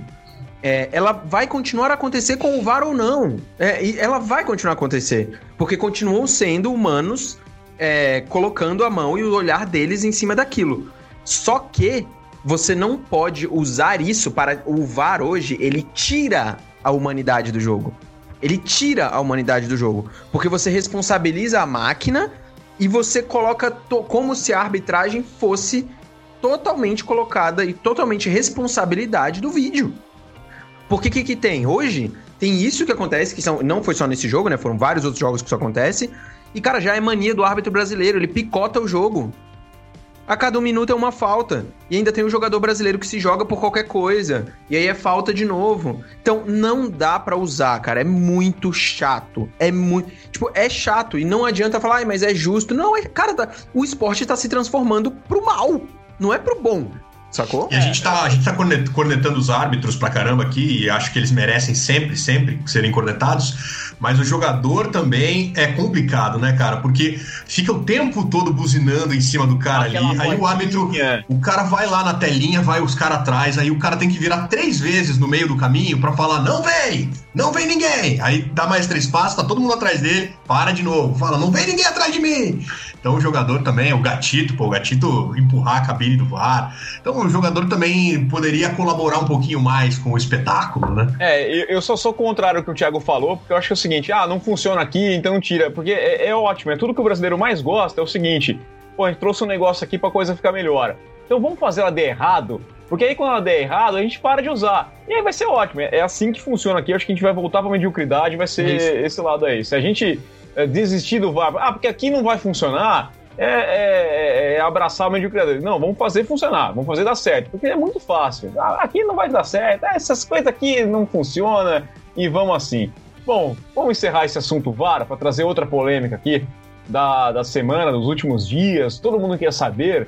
C: é, ela vai continuar a acontecer com o VAR ou não. É, ela vai continuar a acontecer. Porque continuam sendo humanos é, colocando a mão e o olhar deles em cima daquilo. Só que você não pode usar isso para. O VAR hoje, ele tira a humanidade do jogo. Ele tira a humanidade do jogo. Porque você responsabiliza a máquina e você coloca como se a arbitragem fosse totalmente colocada e totalmente responsabilidade do vídeo. Porque o que, que tem? Hoje, tem isso que acontece, que são, não foi só nesse jogo, né? Foram vários outros jogos que isso acontece. E, cara, já é mania do árbitro brasileiro, ele picota o jogo. A cada um minuto é uma falta. E ainda tem o jogador brasileiro que se joga por qualquer coisa. E aí é falta de novo. Então não dá para usar, cara. É muito chato. É muito. Tipo, é chato. E não adianta falar, mas é justo. Não, é. Cara, tá... o esporte tá se transformando pro mal. Não é pro bom. Sacou?
B: E a gente tá, a gente tá cornet- cornetando os árbitros pra caramba aqui, e acho que eles merecem sempre, sempre serem cornetados. Mas o jogador também é complicado, né, cara? Porque fica o tempo todo buzinando em cima do cara
A: Aquela
B: ali. Aí o árbitro. O cara vai lá na telinha, vai os caras atrás, aí o cara tem que virar três vezes no meio do caminho pra falar: não vem! Não vem ninguém! Aí dá mais três passos, tá todo mundo atrás dele, para de novo, fala: não vem ninguém atrás de mim! Então o jogador também, o gatito, pô, o gatito empurrar a cabine do VAR. Então o jogador também poderia colaborar um pouquinho mais com o espetáculo, né?
A: É, eu- só sou contrário ao que o Thiago falou, porque eu acho que é o seguinte, ah, não funciona aqui, então tira. Porque é, é ótimo, é tudo que o brasileiro mais gosta, é o seguinte, pô, a gente trouxe um negócio aqui pra coisa ficar melhor. Então vamos fazer ela der errado, porque aí quando ela der errado, a gente para de usar. E aí vai ser ótimo, é é assim que funciona aqui, eu acho que a gente vai voltar pra mediocridade, vai ser
C: Isso.
A: esse lado aí. Se a gente é, desistir do VAR, ah, porque aqui não vai funcionar, é, é- é abraçar a mediocridade. Não, vamos fazer funcionar, vamos fazer dar certo, porque é muito fácil. Ah, aqui não vai dar certo, ah, essas coisas aqui não funcionam e vamos assim. Bom, vamos encerrar esse assunto VAR para trazer outra polêmica aqui da, da semana, dos últimos dias. Todo mundo quer saber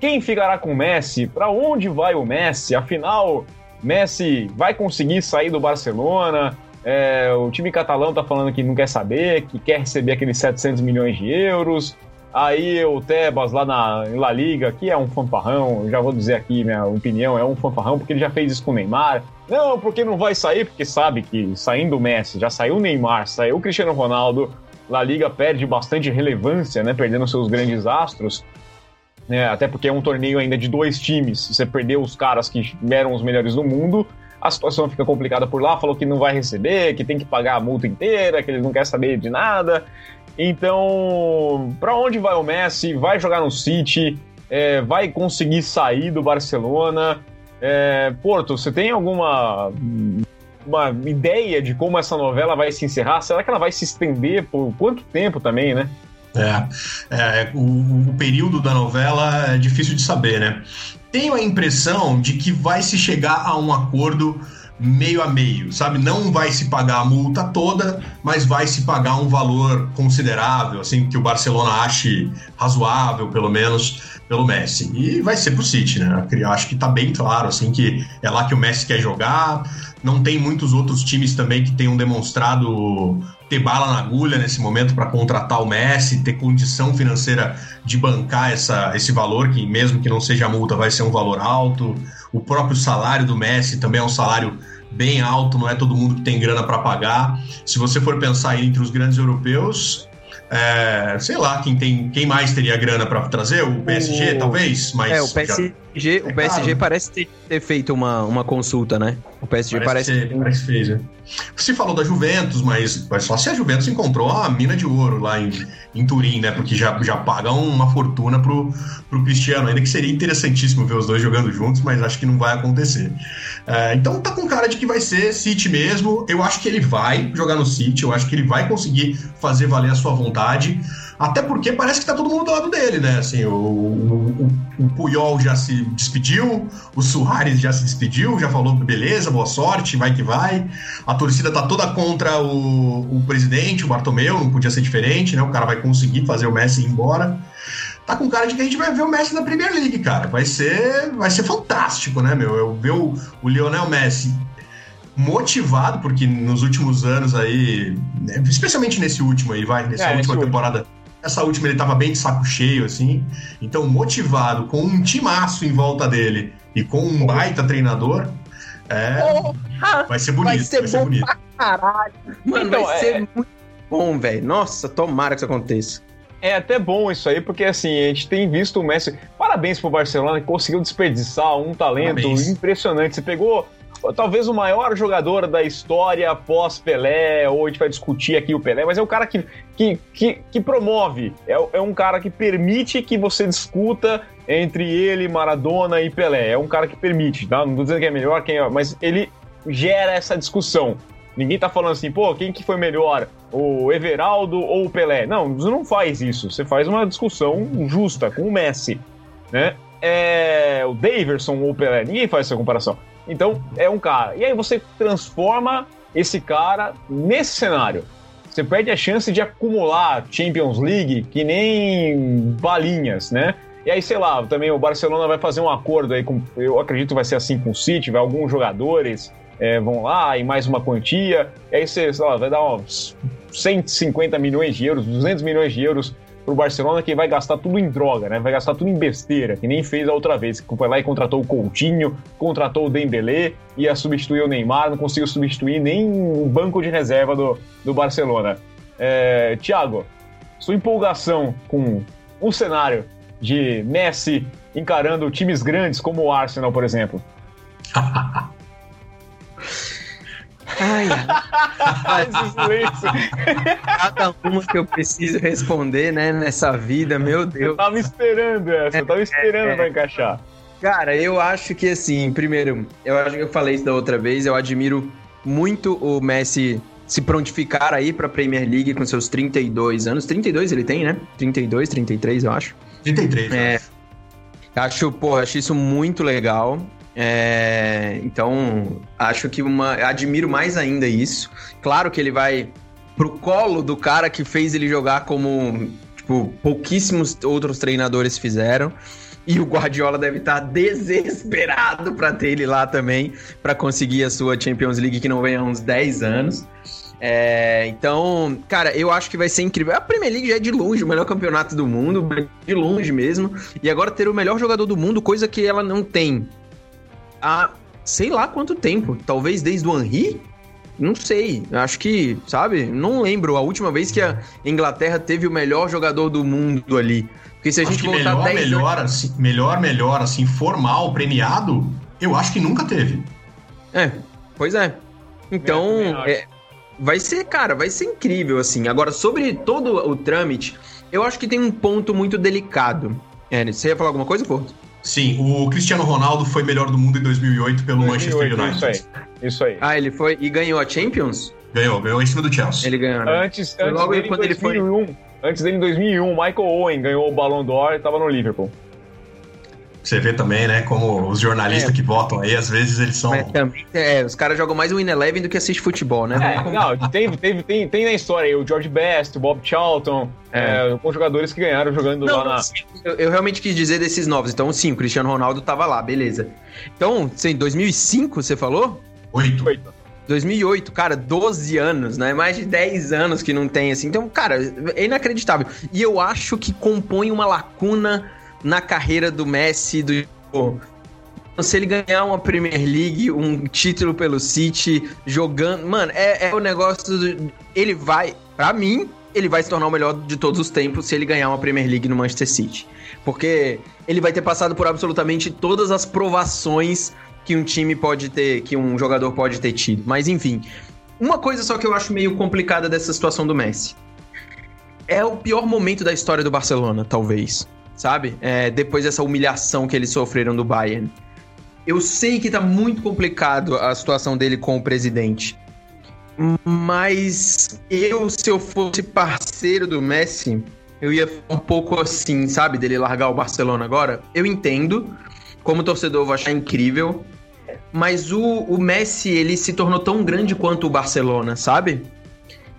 A: quem ficará com o Messi, para onde vai o Messi, afinal, Messi vai conseguir sair do Barcelona. É, o time catalão tá falando que não quer saber, que quer receber aqueles 700 milhões de euros. Aí o Tebas lá na La Liga, que é um fanfarrão, já vou dizer aqui minha opinião, é um fanfarrão porque ele já fez isso com o Neymar. Não, porque não vai sair, porque sabe que saindo o Messi, já saiu o Neymar, saiu o Cristiano Ronaldo, La Liga perde bastante relevância, né, perdendo seus grandes astros. Né, até porque é um torneio ainda de dois times. Você perdeu os caras que eram os melhores do mundo, a situação fica complicada por lá. Falou que não vai receber, que tem que pagar a multa inteira, que eles não querem saber de nada. Então, para onde vai o Messi? Vai jogar no City? É, vai conseguir sair do Barcelona? É, Porto, você tem alguma uma ideia de como essa novela vai se encerrar? Será que ela vai se estender por quanto tempo também, né?
B: É, é, o, o período da novela é difícil de saber, né? Tenho a impressão de que vai se chegar a um acordo meio a meio, sabe? Não vai se pagar a multa toda, mas vai se pagar um valor considerável, assim, que o Barcelona ache razoável, pelo menos, pelo Messi. E vai ser pro City, né? Eu acho que tá bem claro, assim, que é lá que o Messi quer jogar. Não tem muitos outros times também que tenham demonstrado ter bala na agulha nesse momento para contratar o Messi, ter condição financeira de bancar essa, esse valor, que mesmo que não seja multa, vai ser um valor alto. O próprio salário do Messi também é um salário bem alto, não é todo mundo que tem grana para pagar. Se você for pensar entre os grandes europeus, é, sei lá, quem, tem, quem mais teria grana para trazer? O PSG,
C: O-
B: talvez? Mas
C: É, o
B: já-
C: PSG, o
B: É
C: PSG
B: caro.
C: parece ter, ter feito uma, uma consulta, né? O PSG
B: Parece,
C: parece,
B: que, parece fez, né? Você falou da Juventus, mas, mas só se a Juventus encontrou a mina de ouro lá em, em Turim, né? Porque já, já pagam uma fortuna pro, pro Cristiano, ainda que seria interessantíssimo ver os dois jogando juntos, mas acho que não vai acontecer. É, então tá com cara de que vai ser City mesmo. Eu acho que ele vai jogar no City, eu acho que ele vai conseguir fazer valer a sua vontade. Até porque parece que tá todo mundo do lado dele, né? Assim, o, o, o- Puyol já se despediu, o Soares já se despediu, já falou beleza, boa sorte, vai que vai. A torcida tá toda contra o, o presidente, o Bartomeu, não podia ser diferente, né? O cara vai conseguir fazer o Messi ir embora. Tá com cara de que a gente vai ver o Messi na Premier League, cara. Vai ser, vai ser fantástico, né, meu? Eu ver o, o Lionel Messi motivado, porque nos últimos anos aí, né, especialmente nesse último aí, vai, nessa
A: É,
B: última
A: último.
B: Essa última ele tava bem de saco cheio, assim. Então, motivado, com um timaço em volta dele e com um baita treinador, é, vai ser bonito.
C: vai ser bom
B: bonito.
C: pra caralho. Mano,
A: Então,
C: vai
A: é-
C: ser muito bom, velho. Nossa, tomara que isso aconteça.
A: É até bom isso aí, porque assim, a gente tem visto o Messi. Parabéns pro Barcelona que conseguiu desperdiçar um talento
B: Parabéns.
A: impressionante. Você pegou talvez o maior jogador da história pós Pelé, ou a gente vai discutir aqui o Pelé, mas é um cara que, que, que, que promove, é, é um cara que permite que você discuta entre ele, Maradona e Pelé. É um cara que permite, tá? Não tô dizendo que é melhor, quem é, mas ele gera essa discussão. Ninguém tá falando assim, pô, quem que foi melhor, o Everaldo ou o Pelé? Não, você não faz isso. Você faz uma discussão justa com o Messi, né? É o Daverson ou o Pelé. Ninguém faz essa comparação. Então, é um cara. E aí você transforma esse cara nesse cenário. Você perde a chance de acumular Champions League que nem balinhas, né? E aí, sei lá, também o Barcelona vai fazer um acordo aí com. Eu acredito que vai ser assim com o City, vai alguns jogadores é, vão lá e mais uma quantia. E aí você, sei lá, vai dar uns 150 milhões de euros, 200 milhões de euros pro Barcelona que vai gastar tudo em droga, né? Vai gastar tudo em besteira, que nem fez a outra vez, que foi lá e contratou o Coutinho, contratou o Dembélé, ia substituir o Neymar, não conseguiu substituir nem o banco de reserva do, do Barcelona. É, sua empolgação com o cenário de Messi encarando times grandes como o Arsenal, por exemplo?
C: Ai. Cada uma que eu preciso responder, né, nessa vida, meu Deus. Eu
A: tava esperando essa, eu tava esperando é, é. pra encaixar.
C: Cara, eu acho que assim, primeiro, eu acho que eu falei isso da outra vez, eu admiro muito o Messi se prontificar aí pra Premier League com seus 32 anos. 32 ele tem, né? 32, 33, eu acho.
B: 33,
C: é. Acho, pô, acho isso muito legal. É, então, acho que uma. Admiro mais ainda isso. Claro que ele vai pro colo do cara que fez ele jogar como tipo, pouquíssimos outros treinadores fizeram. E o Guardiola deve estar desesperado para ter ele lá também, para conseguir a sua Champions League que não vem há uns 10 anos. É, então, cara, eu acho que vai ser incrível. A Premier League já é de longe o melhor campeonato do mundo, de longe mesmo. E agora ter o melhor jogador do mundo, coisa que ela não tem há sei lá quanto tempo. Talvez desde o Henry? Não sei. Acho que, sabe? Não lembro a última vez que a Inglaterra teve o melhor jogador do mundo ali. Porque se a gente
B: voltar melhor, 10 melhor, anos... assim, melhor, melhor, assim, formal, premiado, eu acho que nunca teve.
C: É, pois é. Então, é, vai ser, cara, vai ser incrível, assim. Agora, sobre todo o trâmite, eu acho que tem um ponto muito delicado. É, você ia falar alguma coisa, Porto?
B: Sim, o Cristiano Ronaldo foi melhor do mundo em 2008 pelo 2008, Manchester United.
A: Isso aí, isso aí.
C: Ah, ele foi e ganhou a Champions?
B: Ganhou, ganhou em cima do Chelsea.
C: Ele ganhou, né?
A: Antes, antes logo dele, quando 2001, ele foi... Antes dele, em 2001, Michael Owen ganhou o Ballon d'Or e estava no Liverpool.
B: Você vê também, né, como os jornalistas é. que votam aí, às vezes eles são. Mas
C: também, é, os caras jogam mais o In Eleven do que assiste futebol, né?
A: É, não, tem, tem, tem, tem na história aí o George Best, o Bob Charlton, é. é com jogadores que ganharam jogando não, lá na.
C: Eu, eu, realmente quis dizer desses novos. Então, sim, o Cristiano Ronaldo tava lá, beleza. Então, em 2005, você falou?
B: Oito.
C: Oito. 2008, cara, 12 anos, né? Mais de 10 anos que não tem assim. Então, cara, é inacreditável. E eu acho que compõe uma lacuna na carreira do Messi, do se ele ganhar uma Premier League, um título pelo City, jogando. Mano, é, é o negócio. Do, ele vai. Pra mim, ele vai se tornar o melhor de todos os tempos se ele ganhar uma Premier League no Manchester City. Porque ele vai ter passado por absolutamente todas as provações que um time pode ter, que um jogador pode ter tido. Mas enfim. Uma coisa só que eu acho meio complicada dessa situação do Messi. É o pior momento da história do Barcelona, talvez sabe? É, depois dessa humilhação que eles sofreram do Bayern. Eu sei que tá muito complicado a situação dele com o presidente. Mas eu, se eu fosse parceiro do Messi, eu ia um pouco assim, sabe? Dele largar o Barcelona agora. Eu entendo. Como torcedor, eu vou achar incrível. Mas o, o Messi, ele se tornou tão grande quanto o Barcelona, sabe?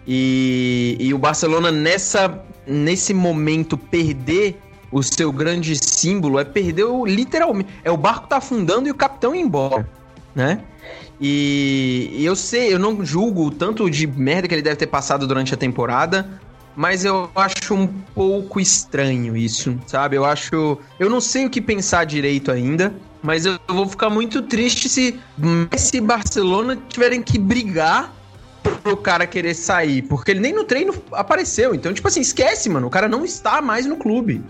C: E, e o Barcelona, nessa, nesse momento, perder o seu grande símbolo é perder o, literalmente. É o barco tá afundando e o capitão ir embora, né? E, eu sei, eu não julgo o tanto de merda que ele deve ter passado durante a temporada, mas eu acho um pouco estranho isso, sabe? Eu acho. Eu não sei o que pensar direito ainda, mas eu vou ficar muito triste se Messi e Barcelona tiverem que brigar pro cara querer sair, porque ele nem no treino apareceu. Então, tipo assim, esquece, mano. O cara não está mais no clube.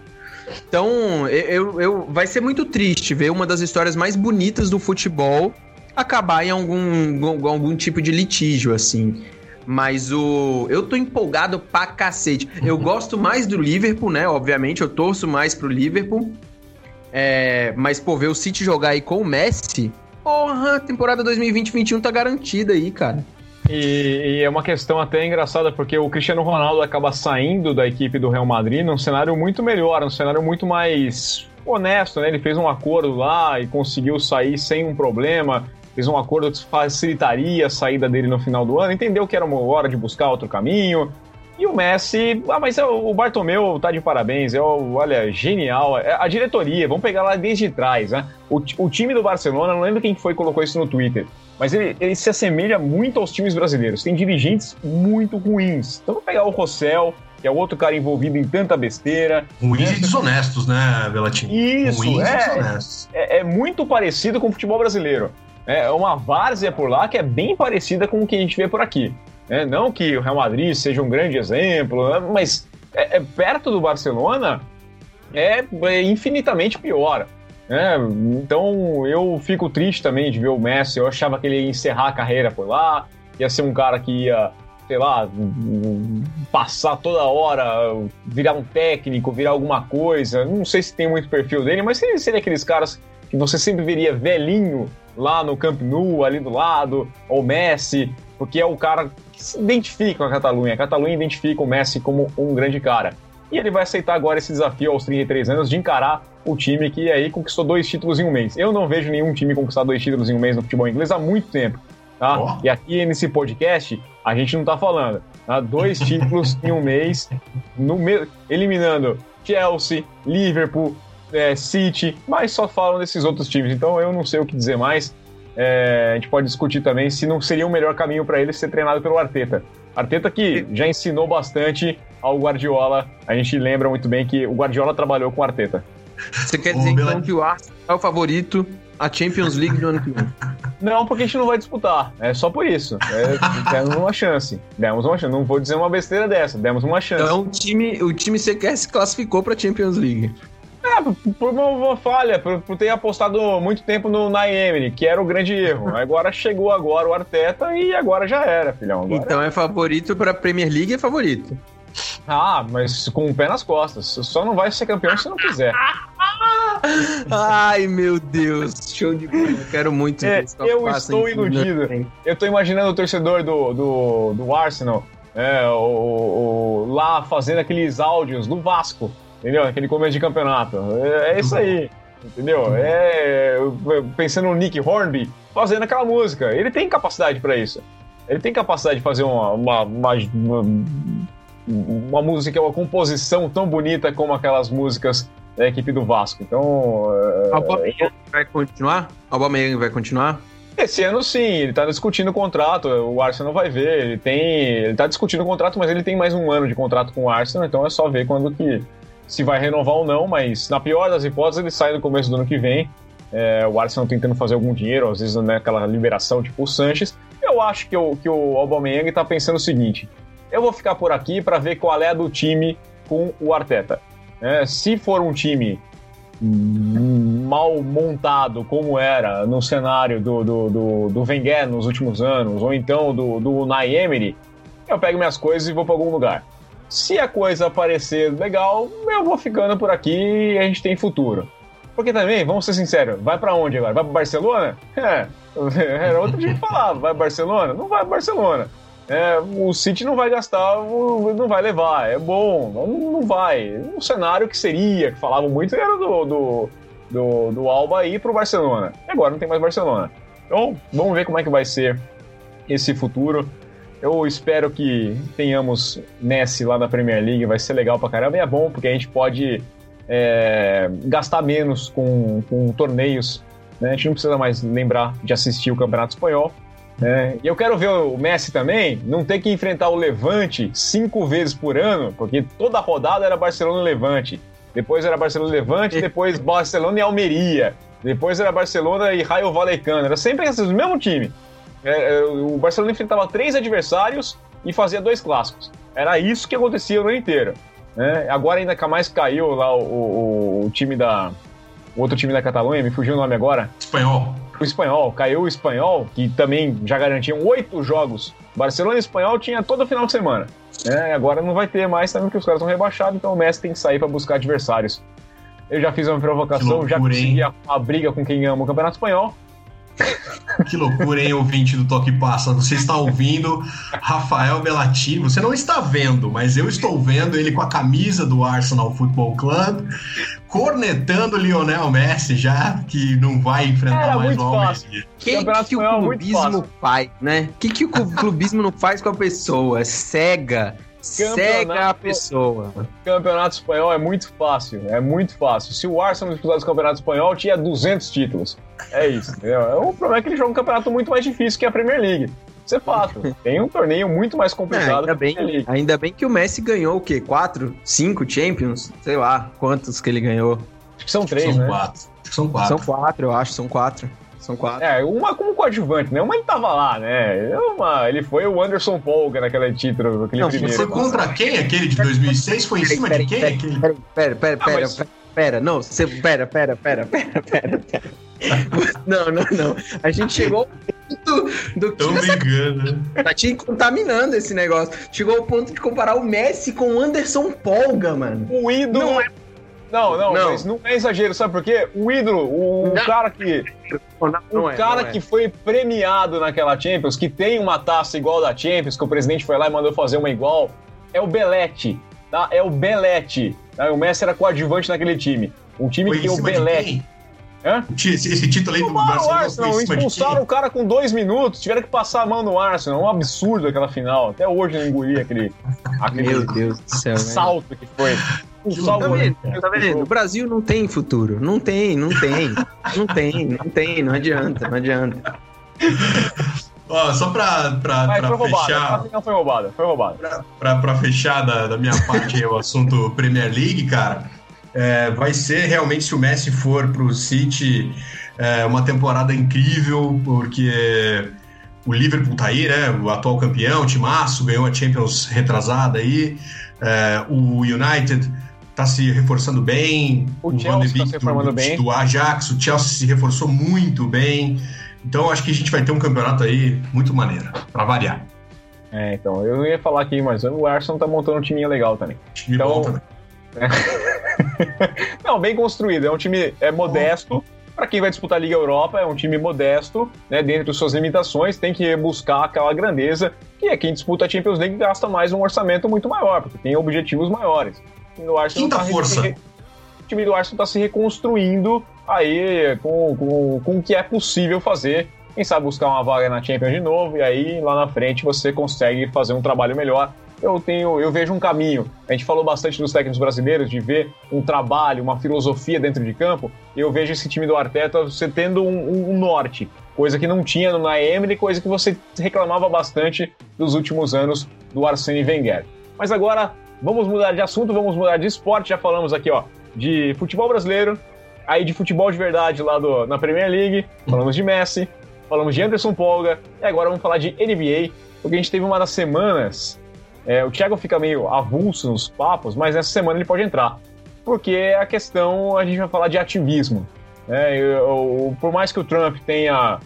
C: Então, eu, eu, vai ser muito triste ver uma das histórias mais bonitas do futebol acabar em algum, algum tipo de litígio, assim. Mas o. Eu tô empolgado pra cacete. Eu gosto mais do Liverpool, né? Obviamente, eu torço mais pro Liverpool. É, mas, pô, ver o City jogar aí com o Messi. Porra, temporada 2020-21 tá garantida aí, cara.
A: E, e, é uma questão até engraçada, porque o Cristiano Ronaldo acaba saindo da equipe do Real Madrid num cenário muito melhor, um cenário muito mais honesto, né? Ele fez um acordo lá e conseguiu sair sem um problema, fez um acordo que facilitaria a saída dele no final do ano, entendeu que era uma hora de buscar outro caminho. E o Messi, ah, mas é o Bartomeu tá de parabéns, é olha, genial. É a diretoria, vamos pegar lá desde trás, né? O, o time do Barcelona, não lembro quem foi que colocou isso no Twitter, mas ele, ele se assemelha muito aos times brasileiros. Tem dirigentes muito ruins. Então vamos pegar o Rossell, que é outro cara envolvido em tanta besteira.
B: Ruins né? e desonestos, né, Belatini?
A: Isso, ruins é, é, é, muito parecido com o futebol brasileiro. É uma várzea por lá que é bem parecida com o que a gente vê por aqui. É, não que o Real Madrid seja um grande exemplo, né? mas é, é, perto do Barcelona é, é infinitamente pior. Né? Então eu fico triste também de ver o Messi. Eu achava que ele ia encerrar a carreira por lá, ia ser um cara que ia, sei lá, passar toda hora, virar um técnico, virar alguma coisa. Não sei se tem muito perfil dele, mas seria, seria aqueles caras que você sempre veria velhinho lá no Camp Nou, ali do lado, ou Messi, porque é o cara que se identifica com a Catalunha. A Catalunha identifica o Messi como um grande cara. E ele vai aceitar agora esse desafio aos 33 anos de encarar o time que aí conquistou dois títulos em um mês. Eu não vejo nenhum time conquistar dois títulos em um mês no futebol inglês há muito tempo. Tá? Oh. E aqui nesse podcast a gente não tá falando. Tá? Dois títulos em um mês, no me... eliminando Chelsea, Liverpool, é, City, mas só falam desses outros times. Então eu não sei o que dizer mais. É, a gente pode discutir também se não seria o melhor caminho para ele ser treinado pelo Arteta. Arteta que já ensinou bastante ao Guardiola. A gente lembra muito bem que o Guardiola trabalhou com o Arteta.
C: Você quer dizer então que o Arsenal é o favorito a Champions League do ano que vem?
A: Não, porque a gente não vai disputar. É só por isso. É, demos uma chance. Demos uma chance. Não vou dizer uma besteira dessa. Demos uma chance.
C: Então, o time, o time sequer se classificou para Champions League.
A: É, por uma falha, por, por, ter apostado muito tempo no Naemery, que era o grande erro. Agora chegou agora o Arteta e agora já era, filhão. Agora
C: então é favorito para Premier League, é favorito.
A: Ah, mas com o pé nas costas. Só não vai ser campeão se não quiser.
C: Ai, meu Deus. Show de bola. Eu quero muito
A: é, Eu estou iludido. Eu estou imaginando o torcedor do, do, do Arsenal é, o, o, lá fazendo aqueles áudios do Vasco entendeu? Aquele começo de campeonato. É, é isso aí, entendeu? É, pensando no Nick Hornby fazendo aquela música. Ele tem capacidade para isso. Ele tem capacidade de fazer uma, uma, uma, uma, uma música, uma composição tão bonita como aquelas músicas da equipe do Vasco. Então.
C: É, Aubameyang vai continuar? Aubameyang vai continuar?
A: Esse ano sim, ele está discutindo o contrato, o Arsenal vai ver, ele tem. Ele tá discutindo o contrato, mas ele tem mais um ano de contrato com o Arsenal, então é só ver quando que se vai renovar ou não, mas na pior das hipóteses ele sai no começo do ano que vem. É, o Arsenal tentando fazer algum dinheiro, às vezes naquela né, liberação tipo o Sanches. Eu acho que o, que o Aubameyang está pensando o seguinte: eu vou ficar por aqui para ver qual é a do time com o Arteta. É, se for um time mal montado como era no cenário do, do, do, do Wenger nos últimos anos, ou então do, do Unai Emery, eu pego minhas coisas e vou para algum lugar. Se a coisa parecer legal, eu vou ficando por aqui e a gente tem futuro. Porque também, vamos ser sinceros, vai para onde agora? Vai para Barcelona? É, era outro dia que falava, vai para Barcelona? Não vai para Barcelona. É, o City não vai gastar, não vai levar, é bom, não, não vai. O cenário que seria, que falavam muito, era do, do, do, do Alba ir para o Barcelona. E agora não tem mais Barcelona. Então, vamos ver como é que vai ser esse futuro. Eu espero que tenhamos Messi lá na Premier League, vai ser legal pra caramba. E é bom, porque a gente pode é, gastar menos com, com torneios. Né? A gente não precisa mais lembrar de assistir o Campeonato Espanhol. Né? E eu quero ver o Messi também não ter que enfrentar o Levante cinco vezes por ano, porque toda rodada era Barcelona e Levante. Depois era Barcelona e Levante, depois Barcelona e Almeria. Depois era Barcelona e Raio Vallecano. Era sempre esse mesmo time. É, é, o Barcelona enfrentava três adversários e fazia dois clássicos. Era isso que acontecia o ano inteiro. Né? Agora ainda mais caiu lá o, o, o, time da. O outro time da Catalunha, me fugiu o nome agora.
B: Espanhol.
A: O espanhol, caiu o espanhol, que também já garantiam oito jogos. Barcelona e espanhol tinha todo final de semana. Né? Agora não vai ter mais também, porque os caras estão rebaixados, então o Messi tem que sair para buscar adversários. Eu já fiz uma provocação, loucura, já consegui a, a briga com quem ama o Campeonato Espanhol.
B: Que loucura, hein, ouvinte do Toque Passa? Você está ouvindo Rafael Bellatini. Você não está vendo, mas eu estou vendo ele com a camisa do Arsenal Football Club, cornetando Lionel Messi já, que não vai enfrentar Era mais o Almeria.
C: O que, que o clubismo faz, né? O que, que o clubismo não faz com a pessoa? Cega Cega a pessoa.
A: Campeonato espanhol é muito fácil, é muito fácil. Se o Arsenal disputasse o campeonato espanhol, tinha 200 títulos. É isso, entendeu? O problema é que ele joga um campeonato muito mais difícil que a Premier League. Isso é fato. Tem um torneio muito mais complicado
C: é, ainda, bem, ainda bem que o Messi ganhou o quê? Quatro? Cinco Champions? Sei lá quantos que ele ganhou.
A: Acho que são três,
B: são
A: né?
B: Quatro. Acho que são quatro.
C: São quatro, eu acho, são quatro. São quatro.
A: É, uma como coadjuvante, né? Uma ele tava lá, né? Uma, ele foi o Anderson Polga naquele título, aquele
B: Não,
A: primeiro.
B: Foi contra quem? Aquele de 2006? Foi em cima de quem?
C: Pera, pera, pera, pera, mas... pera, pera, não, você, pera, pera, pera, pera, pera, pera. Não, não, não. A gente chegou do, do
B: Tô brincando.
C: Tá te contaminando esse negócio. Chegou ao ponto de comparar o Messi com o Anderson Polga, mano.
A: O ídolo. Não, é... não, não, não, mas não é exagero, sabe por quê? O ídolo, o não. cara que. Não, o é, cara que foi premiado naquela Champions, que tem uma taça igual da Champions, que o presidente foi lá e mandou fazer uma igual, é o Belete. Tá? É o Belete. Tá? O Messi era coadjuvante naquele time. Um time foi que tem o Belete.
B: Hã? Esse, esse título aí do
A: Barcelona. O Arsenal, expulsaram o cara com dois minutos, tiveram que passar a mão no Arsenal. Um absurdo aquela final. Até hoje eu não engoli aquele, aquele
C: Meu Deus do céu,
A: salto que foi.
C: Tá vendo? Tá vendo? O Brasil não tem futuro. Não tem, não tem. Não tem, não tem, não adianta, não adianta.
B: Ó, só pra, pra,
A: Mas
B: pra
A: foi
B: fechar.
A: Roubada. Não foi roubada, foi roubada.
B: Pra, pra, pra fechar da, da minha parte aí, o assunto Premier League, cara. É, vai ser realmente, se o Messi for para o City, é, uma temporada incrível, porque o Liverpool tá aí, né? O atual campeão, o Timaço, ganhou a Champions retrasada aí. É, o United tá se reforçando bem.
A: O, o Chelsea tá se reformando
B: do,
A: bem.
B: Do Ajax, o Chelsea se reforçou muito bem. Então acho que a gente vai ter um campeonato aí muito maneiro, para variar.
A: É, então, eu ia falar aqui, mas o Arsenal tá montando um timinho legal também.
B: Time
A: então,
B: bom também.
A: Não, bem construído. É um time é modesto. Para quem vai disputar a Liga Europa, é um time modesto, né, dentro de suas limitações, tem que buscar aquela grandeza, que é quem disputa a Champions League gasta mais um orçamento muito maior, porque tem objetivos maiores.
B: O Quinta tá força.
A: Re... O time do Arsenal está se reconstruindo aí com, com, com o que é possível fazer. Quem sabe buscar uma vaga na Champions de novo, e aí lá na frente você consegue fazer um trabalho melhor eu tenho, eu vejo um caminho. A gente falou bastante dos técnicos brasileiros de ver um trabalho, uma filosofia dentro de campo. Eu vejo esse time do Arteta você tendo um, um norte, coisa que não tinha na Emery, coisa que você reclamava bastante dos últimos anos do Arsene Wenger. Mas agora vamos mudar de assunto, vamos mudar de esporte. Já falamos aqui, ó, de futebol brasileiro, aí de futebol de verdade lá do, na Premier League, falamos de Messi, falamos de Anderson Polga, e agora vamos falar de NBA, porque a gente teve uma das semanas é, o Thiago fica meio avulso nos papos, mas essa semana ele pode entrar. Porque a questão, a gente vai falar de ativismo. Né? Eu, eu, por mais que o Trump tenha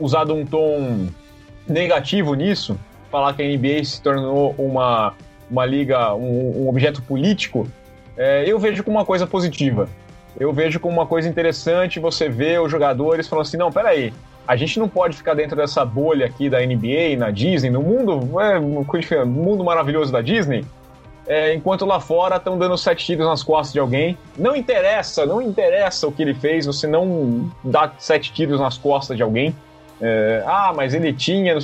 A: usado um tom negativo nisso, falar que a NBA se tornou uma, uma liga, um, um objeto político, é, eu vejo como uma coisa positiva. Eu vejo como uma coisa interessante você ver os jogadores falando assim, não, peraí, a gente não pode ficar dentro dessa bolha aqui da NBA, na Disney, no mundo, é, mundo maravilhoso da Disney, é, enquanto lá fora estão dando sete tiros nas costas de alguém. Não interessa, não interessa o que ele fez, você não dá sete tiros nas costas de alguém. É, ah, mas ele tinha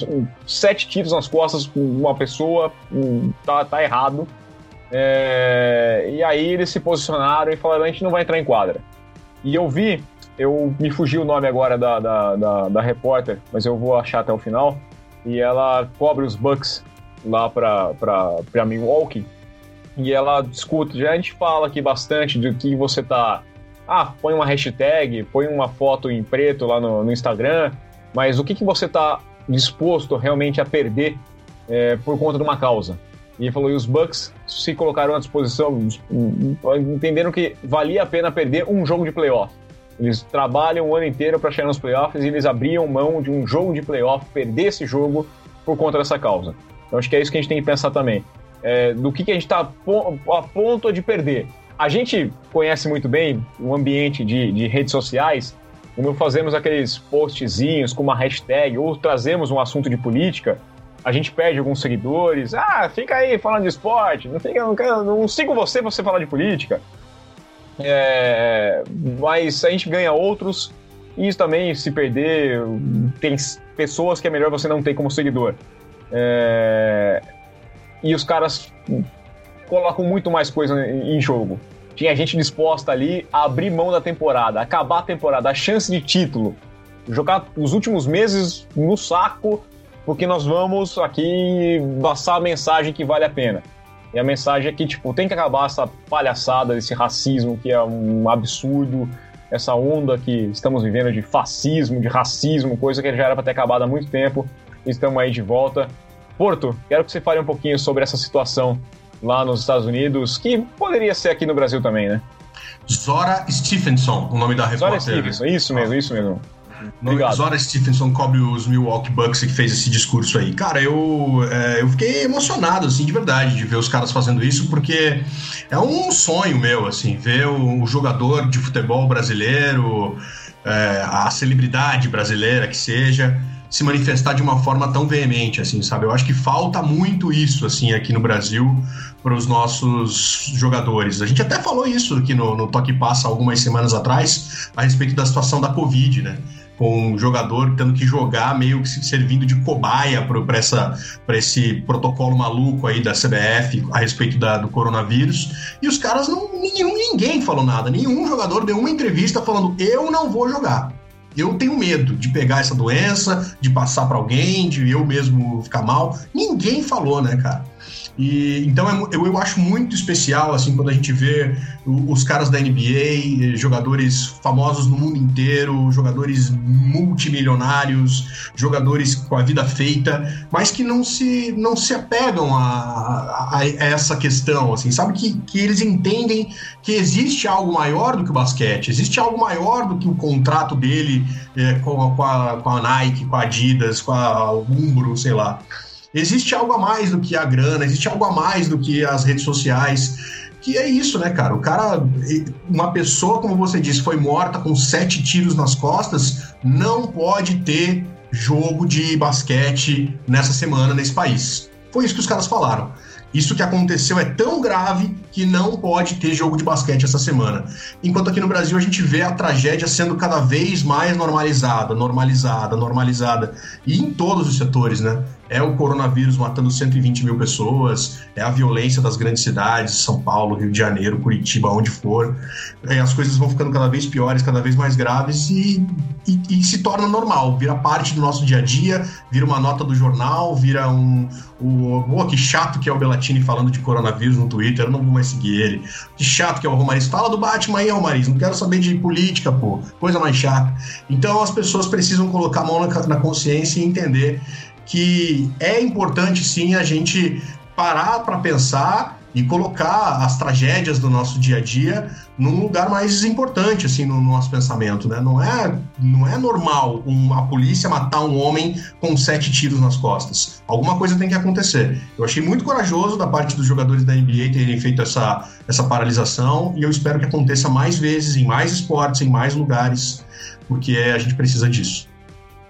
A: sete tiros nas costas com uma pessoa, tá, tá errado. É, e aí eles se posicionaram e falaram: a gente não vai entrar em quadra. E eu vi eu me fugi o nome agora da, da, da, da, repórter, mas eu vou achar até o final. E ela cobre os Bucks lá pra, pra, pra Milwaukee. E ela discute, já a gente fala aqui bastante do que você tá. Ah, põe uma hashtag, põe uma foto em preto lá no, no Instagram, mas o que, que você tá disposto realmente a perder é, por conta de uma causa? E ele falou, e os Bucks se colocaram à disposição, entenderam que valia a pena perder um jogo de playoff. Eles trabalham o ano inteiro para chegar nos playoffs e eles abriam mão de um jogo de playoff, perder esse jogo por conta dessa causa. Então acho que é isso que a gente tem que pensar também. É, do que, que a gente está a ponto de perder. A gente conhece muito bem o ambiente de, de redes sociais, quando fazemos aqueles postzinhos com uma hashtag ou trazemos um assunto de política, a gente perde alguns seguidores. Ah, fica aí falando de esporte, não, fica, não, não sigo você pra você falar de política. É, mas a gente ganha outros. E isso também, se perder, tem pessoas que é melhor você não ter como seguidor. É, e os caras colocam muito mais coisa em jogo. Tinha gente disposta ali a abrir mão da temporada, acabar a temporada, a chance de título, jogar os últimos meses no saco, porque nós vamos aqui passar a mensagem que vale a pena. E a mensagem é que, tipo, tem que acabar essa palhaçada, esse racismo que é um absurdo, essa onda que estamos vivendo de fascismo, de racismo, coisa que já era para ter acabado há muito tempo. Estamos aí de volta. Porto, quero que você fale um pouquinho sobre essa situação lá nos Estados Unidos, que poderia ser aqui no Brasil também, né?
B: Zora Stephenson, o nome da repórter.
A: Zora Stephenson, isso mesmo, isso mesmo.
B: Obrigado. Zora Stephenson cobre os Milwaukee Bucks que fez esse discurso aí. Cara, eu, é, eu fiquei emocionado, assim, de verdade, de ver os caras fazendo isso, porque é um sonho meu, assim, ver o, o jogador de futebol brasileiro, é, a celebridade brasileira que seja, se manifestar de uma forma tão veemente, assim, sabe? Eu acho que falta muito isso, assim, aqui no Brasil para os nossos jogadores. A gente até falou isso aqui no, no Toque Passa algumas semanas atrás, a respeito da situação da Covid, né? com um jogador tendo que jogar meio que servindo de cobaia para esse protocolo maluco aí da CBF a respeito da, do coronavírus. E os caras não. Nenhum, ninguém falou nada. Nenhum jogador deu uma entrevista falando: eu não vou jogar. Eu tenho medo de pegar essa doença, de passar para alguém, de eu mesmo ficar mal. Ninguém falou, né, cara? E, então é eu, eu acho muito especial assim quando a gente vê os caras da NBA, jogadores famosos no mundo inteiro, jogadores multimilionários, jogadores com a vida feita, mas que não se, não se apegam a, a, a essa questão, assim, sabe que, que eles entendem que existe algo maior do que o basquete, existe algo maior do que o contrato dele é, com, a, com, a, com a Nike, com a Adidas, com a Umbro, sei lá. Existe algo a mais do que a grana, existe algo a mais do que as redes sociais. Que é isso, né, cara? O cara, uma pessoa, como você disse, foi morta com sete tiros nas costas, não pode ter jogo de basquete nessa semana nesse país. Foi isso que os caras falaram. Isso que aconteceu é tão grave que não pode ter jogo de basquete essa semana. Enquanto aqui no Brasil a gente vê a tragédia sendo cada vez mais normalizada, normalizada, normalizada. E em todos os setores, né? É o coronavírus matando 120 mil pessoas, é a violência das grandes cidades, São Paulo, Rio de Janeiro, Curitiba, onde for. É, as coisas vão ficando cada vez piores, cada vez mais graves e, e, e, se torna normal, vira parte do nosso dia a dia, vira uma nota do jornal, vira um. O, oh, que chato que é o Bellatini falando de coronavírus no Twitter, eu não vou mais seguir ele. Que chato que é o Romariz. Fala do Batman aí, Romariz, não quero saber de política, pô, coisa mais chata. Então as pessoas precisam colocar a mão na, na consciência e entender que é importante sim a gente parar para pensar e colocar as tragédias do nosso dia a dia num lugar mais importante assim no, nosso pensamento, né? Não é não é normal uma polícia matar um homem com sete tiros nas costas. Alguma coisa tem que acontecer. Eu achei muito corajoso da parte dos jogadores da NBA terem feito essa essa paralisação e eu espero que aconteça mais vezes em mais esportes, em mais lugares, porque a gente precisa disso.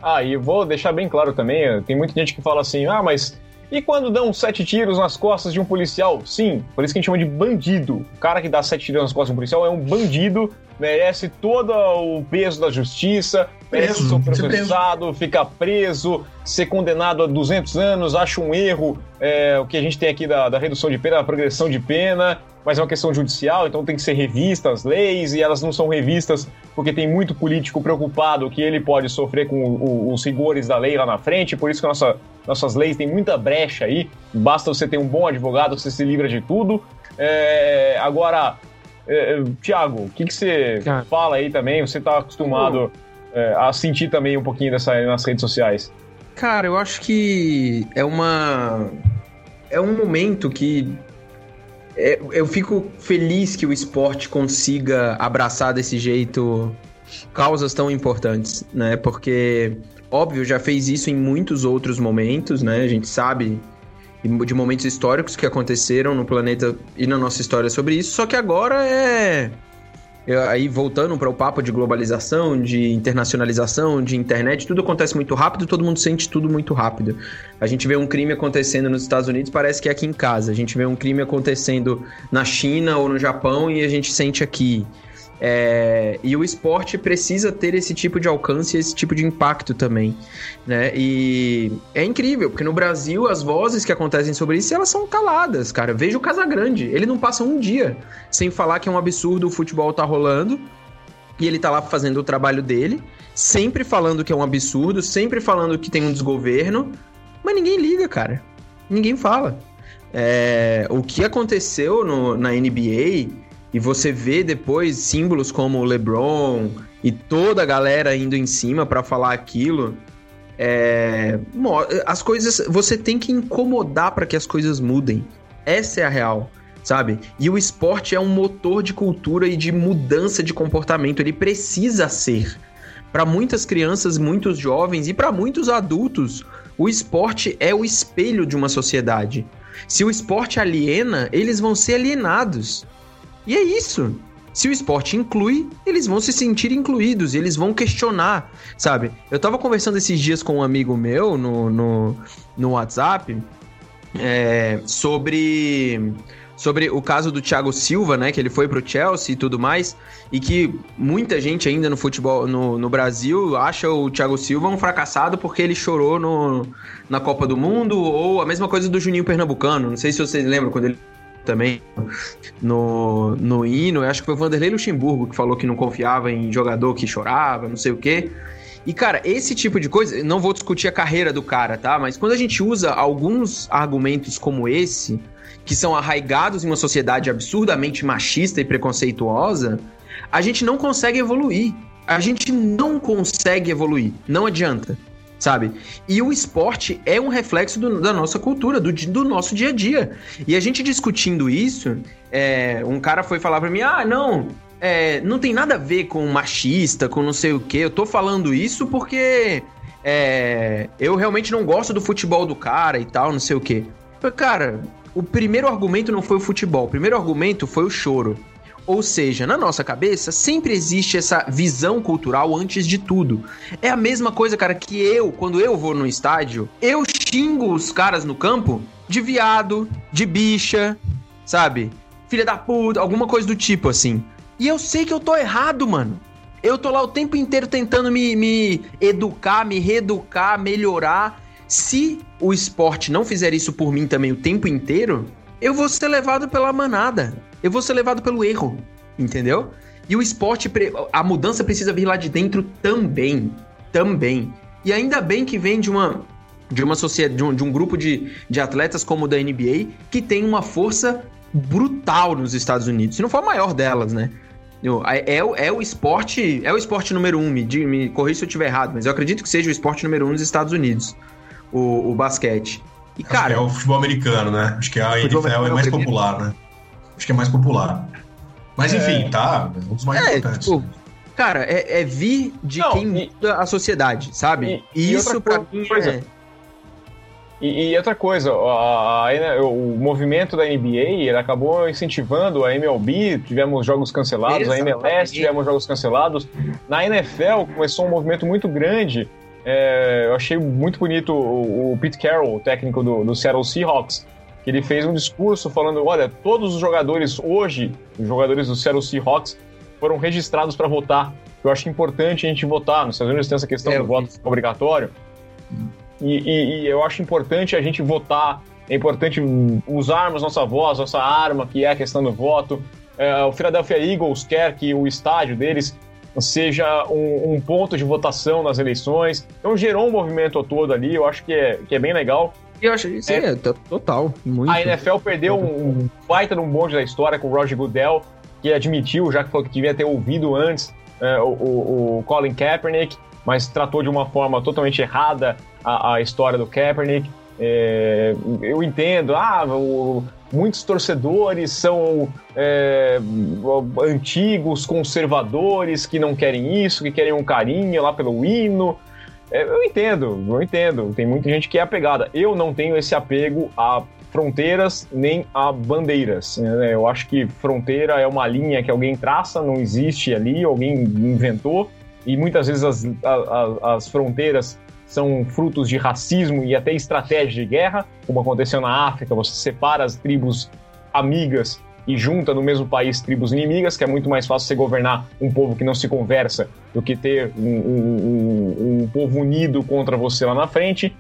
A: Ah, e vou deixar bem claro também, tem muita gente que fala assim, ah, mas e quando dão sete tiros nas costas de um policial? Sim, por isso que a gente chama de bandido. O cara que dá sete tiros nas costas de um policial é um bandido, merece todo o peso da justiça, merece ser processado, ficar preso, ser condenado a 200 anos, acha um erro, é, o que a gente tem aqui da, da redução de pena, da progressão de pena, mas é uma questão judicial, então tem que ser revistas as leis, e elas não são revistas porque tem muito político preocupado que ele pode sofrer com o, os rigores da lei lá na frente, por isso que nossa, nossas leis têm muita brecha aí, basta você ter um bom advogado, você se livra de tudo. É, agora, é, Tiago, o que, que você Cara. fala aí também? Você está acostumado é, a sentir também um pouquinho dessa nas redes sociais?
C: Cara, eu acho que é uma. É um momento que é, eu fico feliz que o esporte consiga abraçar desse jeito causas tão importantes, né? Porque, óbvio, já fez isso em muitos outros momentos, né? A gente sabe de momentos históricos que aconteceram no planeta e na nossa história sobre isso, só que agora é aí voltando para o papo de globalização, de internacionalização, de internet, tudo acontece muito rápido, todo mundo sente tudo muito rápido. A gente vê um crime acontecendo nos Estados Unidos, parece que é aqui em casa. A gente vê um crime acontecendo na China ou no Japão e a gente sente aqui. É, e o esporte precisa ter esse tipo de alcance, esse tipo de impacto também, né? E é incrível, porque no Brasil as vozes que acontecem sobre isso, elas são caladas, cara. Veja o Casagrande, ele não passa um dia sem falar que é um absurdo o futebol tá rolando, e ele tá lá fazendo o trabalho dele, sempre falando que é um absurdo, sempre falando que tem um desgoverno, mas ninguém liga, cara. Ninguém fala. É, o que aconteceu no, na NBA e você vê depois símbolos como o LeBron e toda a galera indo em cima para falar aquilo. É, as coisas. Você tem que incomodar para que as coisas mudem. Essa é a real, sabe? E o esporte é um motor de cultura e de mudança de comportamento. Ele precisa ser. Para muitas crianças, muitos jovens e para muitos adultos, o esporte é o espelho de uma sociedade. Se o esporte aliena, eles vão ser alienados. E é isso. Se o esporte inclui, eles vão se sentir incluídos, eles vão questionar, sabe? Eu tava conversando esses dias com um amigo meu no, no, no WhatsApp é, sobre sobre o caso do Thiago Silva, né, que ele foi pro Chelsea e tudo mais, e que muita gente ainda no futebol no, no Brasil acha o Thiago Silva um fracassado porque ele chorou no, na Copa do Mundo, ou a mesma coisa do Juninho Pernambucano, não sei se vocês lembram quando ele também no, no hino. Eu acho que foi o Vanderlei Luxemburgo que falou que não confiava em jogador que chorava, não sei o quê. E, cara, esse tipo de coisa, não vou discutir a carreira do cara, tá? Mas quando a gente usa alguns argumentos como esse, que são arraigados em uma sociedade absurdamente machista e preconceituosa, a gente não consegue evoluir. A gente não consegue evoluir. Não adianta sabe? E o esporte é um reflexo do, da nossa cultura, do, do, nosso dia a dia. E a gente discutindo isso, é, um cara foi falar pra mim: ah, não. É, não tem nada a ver com machista, com não sei o que. Eu tô falando isso porque é, eu realmente não gosto do futebol do cara e tal, não sei o que. Cara, o primeiro argumento não foi o futebol, o primeiro argumento foi o choro. Ou seja, na nossa cabeça sempre existe essa visão cultural antes de tudo. É a mesma coisa, cara, que eu, quando eu vou no estádio, eu xingo os caras no campo de viado, de bicha, sabe? Filha da puta, alguma coisa do tipo assim. E eu sei que eu tô errado, mano. Eu tô lá o tempo inteiro tentando me, me educar, me reeducar, melhorar. Se o esporte não fizer isso por mim também o tempo inteiro, eu vou ser levado pela manada. Eu vou ser levado pelo erro, entendeu? E o esporte, a mudança precisa vir lá de dentro também. Também. E ainda bem que vem de uma de uma sociedade, de um, de um grupo de, de atletas como o da NBA, que tem uma força brutal nos Estados Unidos. Se não for a maior delas, né? É, é, é, o esporte. É o esporte número um. Me, me corrija se eu estiver errado, mas eu acredito que seja o esporte número um nos Estados Unidos. O, o basquete.
B: E, cara, é o futebol americano, né? Acho que a NFL é mais popular, né? Acho que é mais popular. Mas enfim, é... tá. É um dos mais é, importantes. Tipo,
C: cara, é, é, vir de Não, quem e, muda a sociedade, sabe? E, isso pra mim coisa. é.
A: E, e, outra coisa, a, a, o movimento da NBA ele acabou incentivando a MLB, tivemos jogos cancelados, Exatamente. a MLS tivemos jogos cancelados. Na NFL começou um movimento muito grande é, eu achei muito bonito o, o, Pete Carroll, o técnico do, do Seattle Seahawks, ele fez um discurso falando: olha, todos os jogadores hoje, os jogadores do Seattle Seahawks, foram registrados para votar. Eu acho importante a gente votar. Nos Estados Unidos tem essa questão é, do voto obrigatório. E, e, e, eu acho importante a gente votar. É importante usarmos nossa voz, nossa arma, que é a questão do voto. É, o Philadelphia Eagles quer que o estádio deles seja um, um, ponto de votação nas eleições. Então gerou um movimento todo ali, eu acho que é, que é bem legal.
C: Eu acho isso é, é total. Muito.
A: A NFL perdeu um baita no bonde da história com o Roger Goodell, que admitiu, já que falou que devia ter ouvido antes é, o, o, o, Colin Kaepernick, mas tratou de uma forma totalmente errada a, a história do Kaepernick. É, eu entendo, ah, o, muitos torcedores são é, antigos, conservadores, que não querem isso, que querem um carinho lá pelo hino. É, eu entendo, eu entendo. Tem muita gente que é apegada. Eu não tenho esse apego a fronteiras nem a bandeiras. Né? Eu acho que fronteira é uma linha que alguém traça, não existe ali, alguém inventou. E muitas vezes as, as, as fronteiras são frutos de racismo e até estratégia de guerra, como aconteceu na África, você separa as tribos amigas e junta no mesmo país tribos inimigas, que é muito mais fácil você governar um povo que não se conversa do que ter um, um, um, um povo unido contra você lá na frente.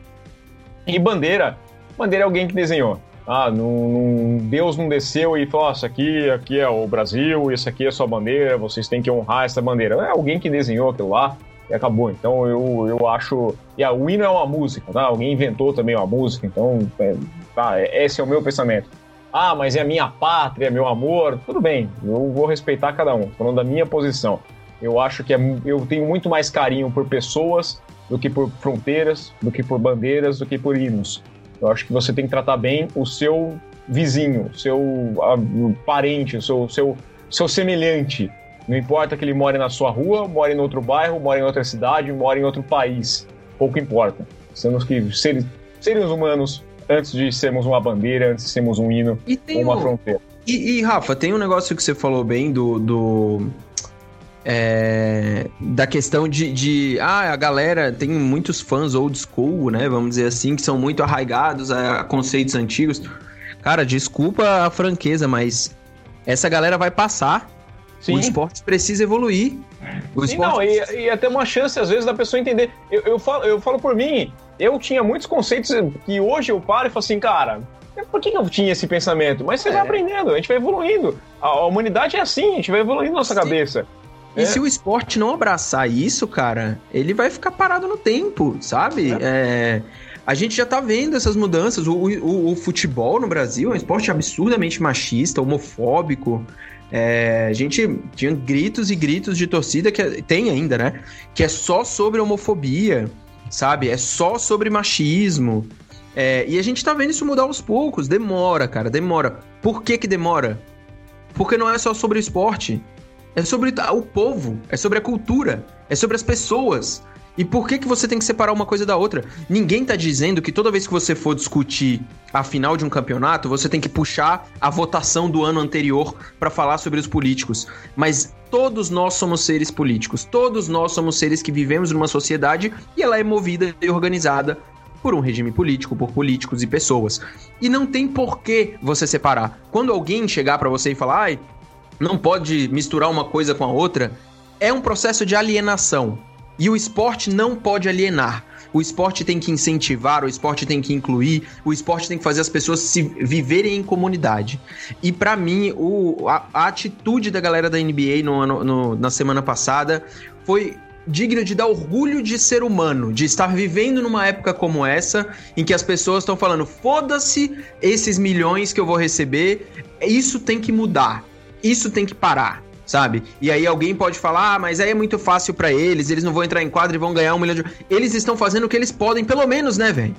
A: E bandeira, bandeira é alguém que desenhou. Ah, não, Deus não desceu e falou: oh, isso aqui, aqui é o Brasil, isso aqui é sua bandeira, vocês têm que honrar essa bandeira. É alguém que desenhou aquilo lá e acabou. Então eu, eu acho. E a hino é uma música, tá? Alguém inventou também uma música, então é, tá, esse é o meu pensamento. Ah, mas é a minha pátria, meu amor. Tudo bem, eu vou respeitar cada um, falando da minha posição. Eu acho que é, eu tenho muito mais carinho por pessoas do que por fronteiras, do que por bandeiras, do que por hinos. Eu acho que você tem que tratar bem o seu vizinho, seu parente, o seu, seu, seu semelhante. Não importa que ele more na sua rua, more em outro bairro, more em outra cidade, more em outro país. Pouco importa. Temos que ser seres humanos antes de sermos uma bandeira, antes de sermos um hino ou uma um... fronteira.
C: E, e, Rafa, tem um negócio que você falou bem do. do... É, da questão de, de, Ah, a galera tem muitos fãs old school, né? Vamos dizer assim, que são muito arraigados a conceitos antigos. Cara, desculpa a franqueza, mas essa galera vai passar. Sim. O esporte precisa evoluir.
A: O Sim, esporte... não, e, e até uma chance, às vezes, da pessoa entender. Eu, eu, falo, eu falo por mim, eu tinha muitos conceitos que hoje eu paro e falo assim, cara, por que, eu tinha esse pensamento? Mas você é. vai aprendendo, a gente vai evoluindo. A, humanidade é assim, a gente vai evoluindo nossa Sim. cabeça.
C: E é. se o esporte não abraçar isso, cara, ele vai ficar parado no tempo, sabe? É. É, a gente já tá vendo essas mudanças. O, o, o, futebol no Brasil é um esporte absurdamente machista, homofóbico. É, a gente tinha gritos e gritos de torcida que é, tem ainda, né? Que é só sobre homofobia sabe? É só sobre machismo. É, e a gente tá vendo isso mudar aos poucos. Demora, cara, demora. Por que que demora? Porque não é só sobre o esporte. É sobre o povo, é sobre a cultura, é sobre as pessoas. E por que, que você tem que separar uma coisa da outra? Ninguém tá dizendo que toda vez que você for discutir a final de um campeonato, você tem que puxar a votação do ano anterior para falar sobre os políticos. Mas todos nós somos seres políticos. Todos nós somos seres que vivemos numa sociedade e ela é movida e organizada por um regime político, por políticos e pessoas. E não tem por que você separar. Quando alguém chegar para você e falar, ai, não pode misturar uma coisa com a outra, é um processo de alienação. E o esporte não pode alienar. O esporte tem que incentivar, o esporte tem que incluir, o esporte tem que fazer as pessoas se viverem em comunidade. E para mim, o, a, a, atitude da galera da NBA no, no, na semana passada foi digna de dar orgulho de ser humano, de estar vivendo numa época como essa, em que as pessoas estão falando: foda-se esses milhões que eu vou receber, isso tem que mudar, isso tem que parar sabe? E aí alguém pode falar, ah, mas aí é muito fácil para eles, eles não vão entrar em quadra e vão ganhar um milhão de. Eles estão fazendo o que eles podem, pelo menos, né, velho?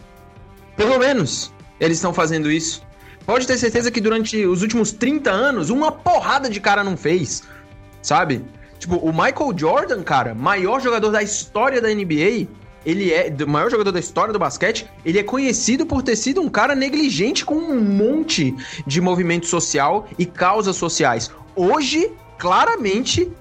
C: Pelo menos eles estão fazendo isso. Pode ter certeza que durante os últimos 30 anos, uma porrada de cara não fez, sabe? Tipo, o Michael Jordan, cara, maior jogador da história da NBA, ele é o maior jogador da história do basquete, ele é conhecido por ter sido um cara negligente com um monte de movimento social e causas sociais. Hoje, claramente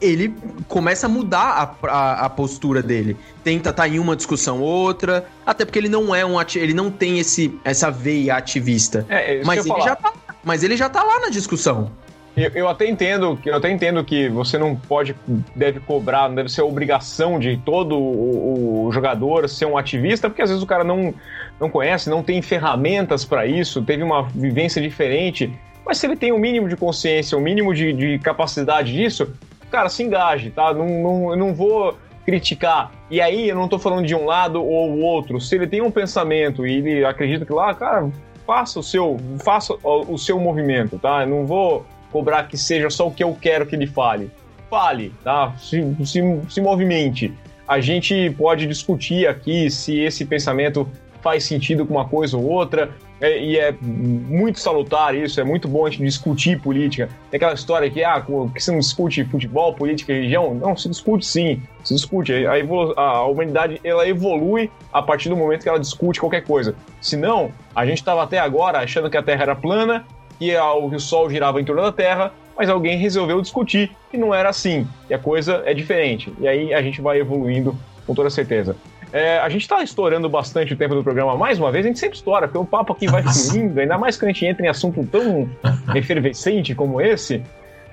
C: ele começa a mudar a, a, a, postura dele. Tenta estar tá em uma discussão outra, até porque ele não é um ele não tem esse essa veia ativista. É, é mas ele já tá, mas ele já tá lá na discussão.
A: Eu, eu, até entendo, eu até entendo que você não pode, deve cobrar, não deve ser obrigação de todo o, o jogador ser um ativista, porque às vezes o cara não, não conhece, não tem ferramentas para isso, teve uma vivência diferente. Mas se ele tem o um mínimo de consciência, o um mínimo de, de, capacidade disso, cara, se engaje, tá? Não, não, eu não vou criticar. E aí eu não tô falando de um lado ou outro. Se ele tem um pensamento e ele acredita que lá, cara, faça o seu, faça o seu movimento, tá? Eu não vou cobrar que seja só o que eu quero que ele fale. Fale, tá? Se, se, se movimente. A gente pode discutir aqui se esse pensamento faz sentido com uma coisa ou outra, é, e é muito salutar isso, é muito bom a gente discutir política. Tem aquela história que, ah, que se não discute futebol, política, religião. Não, se discute sim, se discute. A, a humanidade ela evolui a partir do momento que ela discute qualquer coisa. Senão, a gente estava até agora achando que a Terra era plana, que o Sol girava em torno da Terra, mas alguém resolveu discutir que não era assim, e a coisa é diferente. E aí a gente vai evoluindo com toda certeza. É, a gente está estourando bastante o tempo do programa mais uma vez, a gente sempre estoura, porque o papo aqui vai fluindo, ainda mais quando a gente entra em assunto tão efervescente como esse.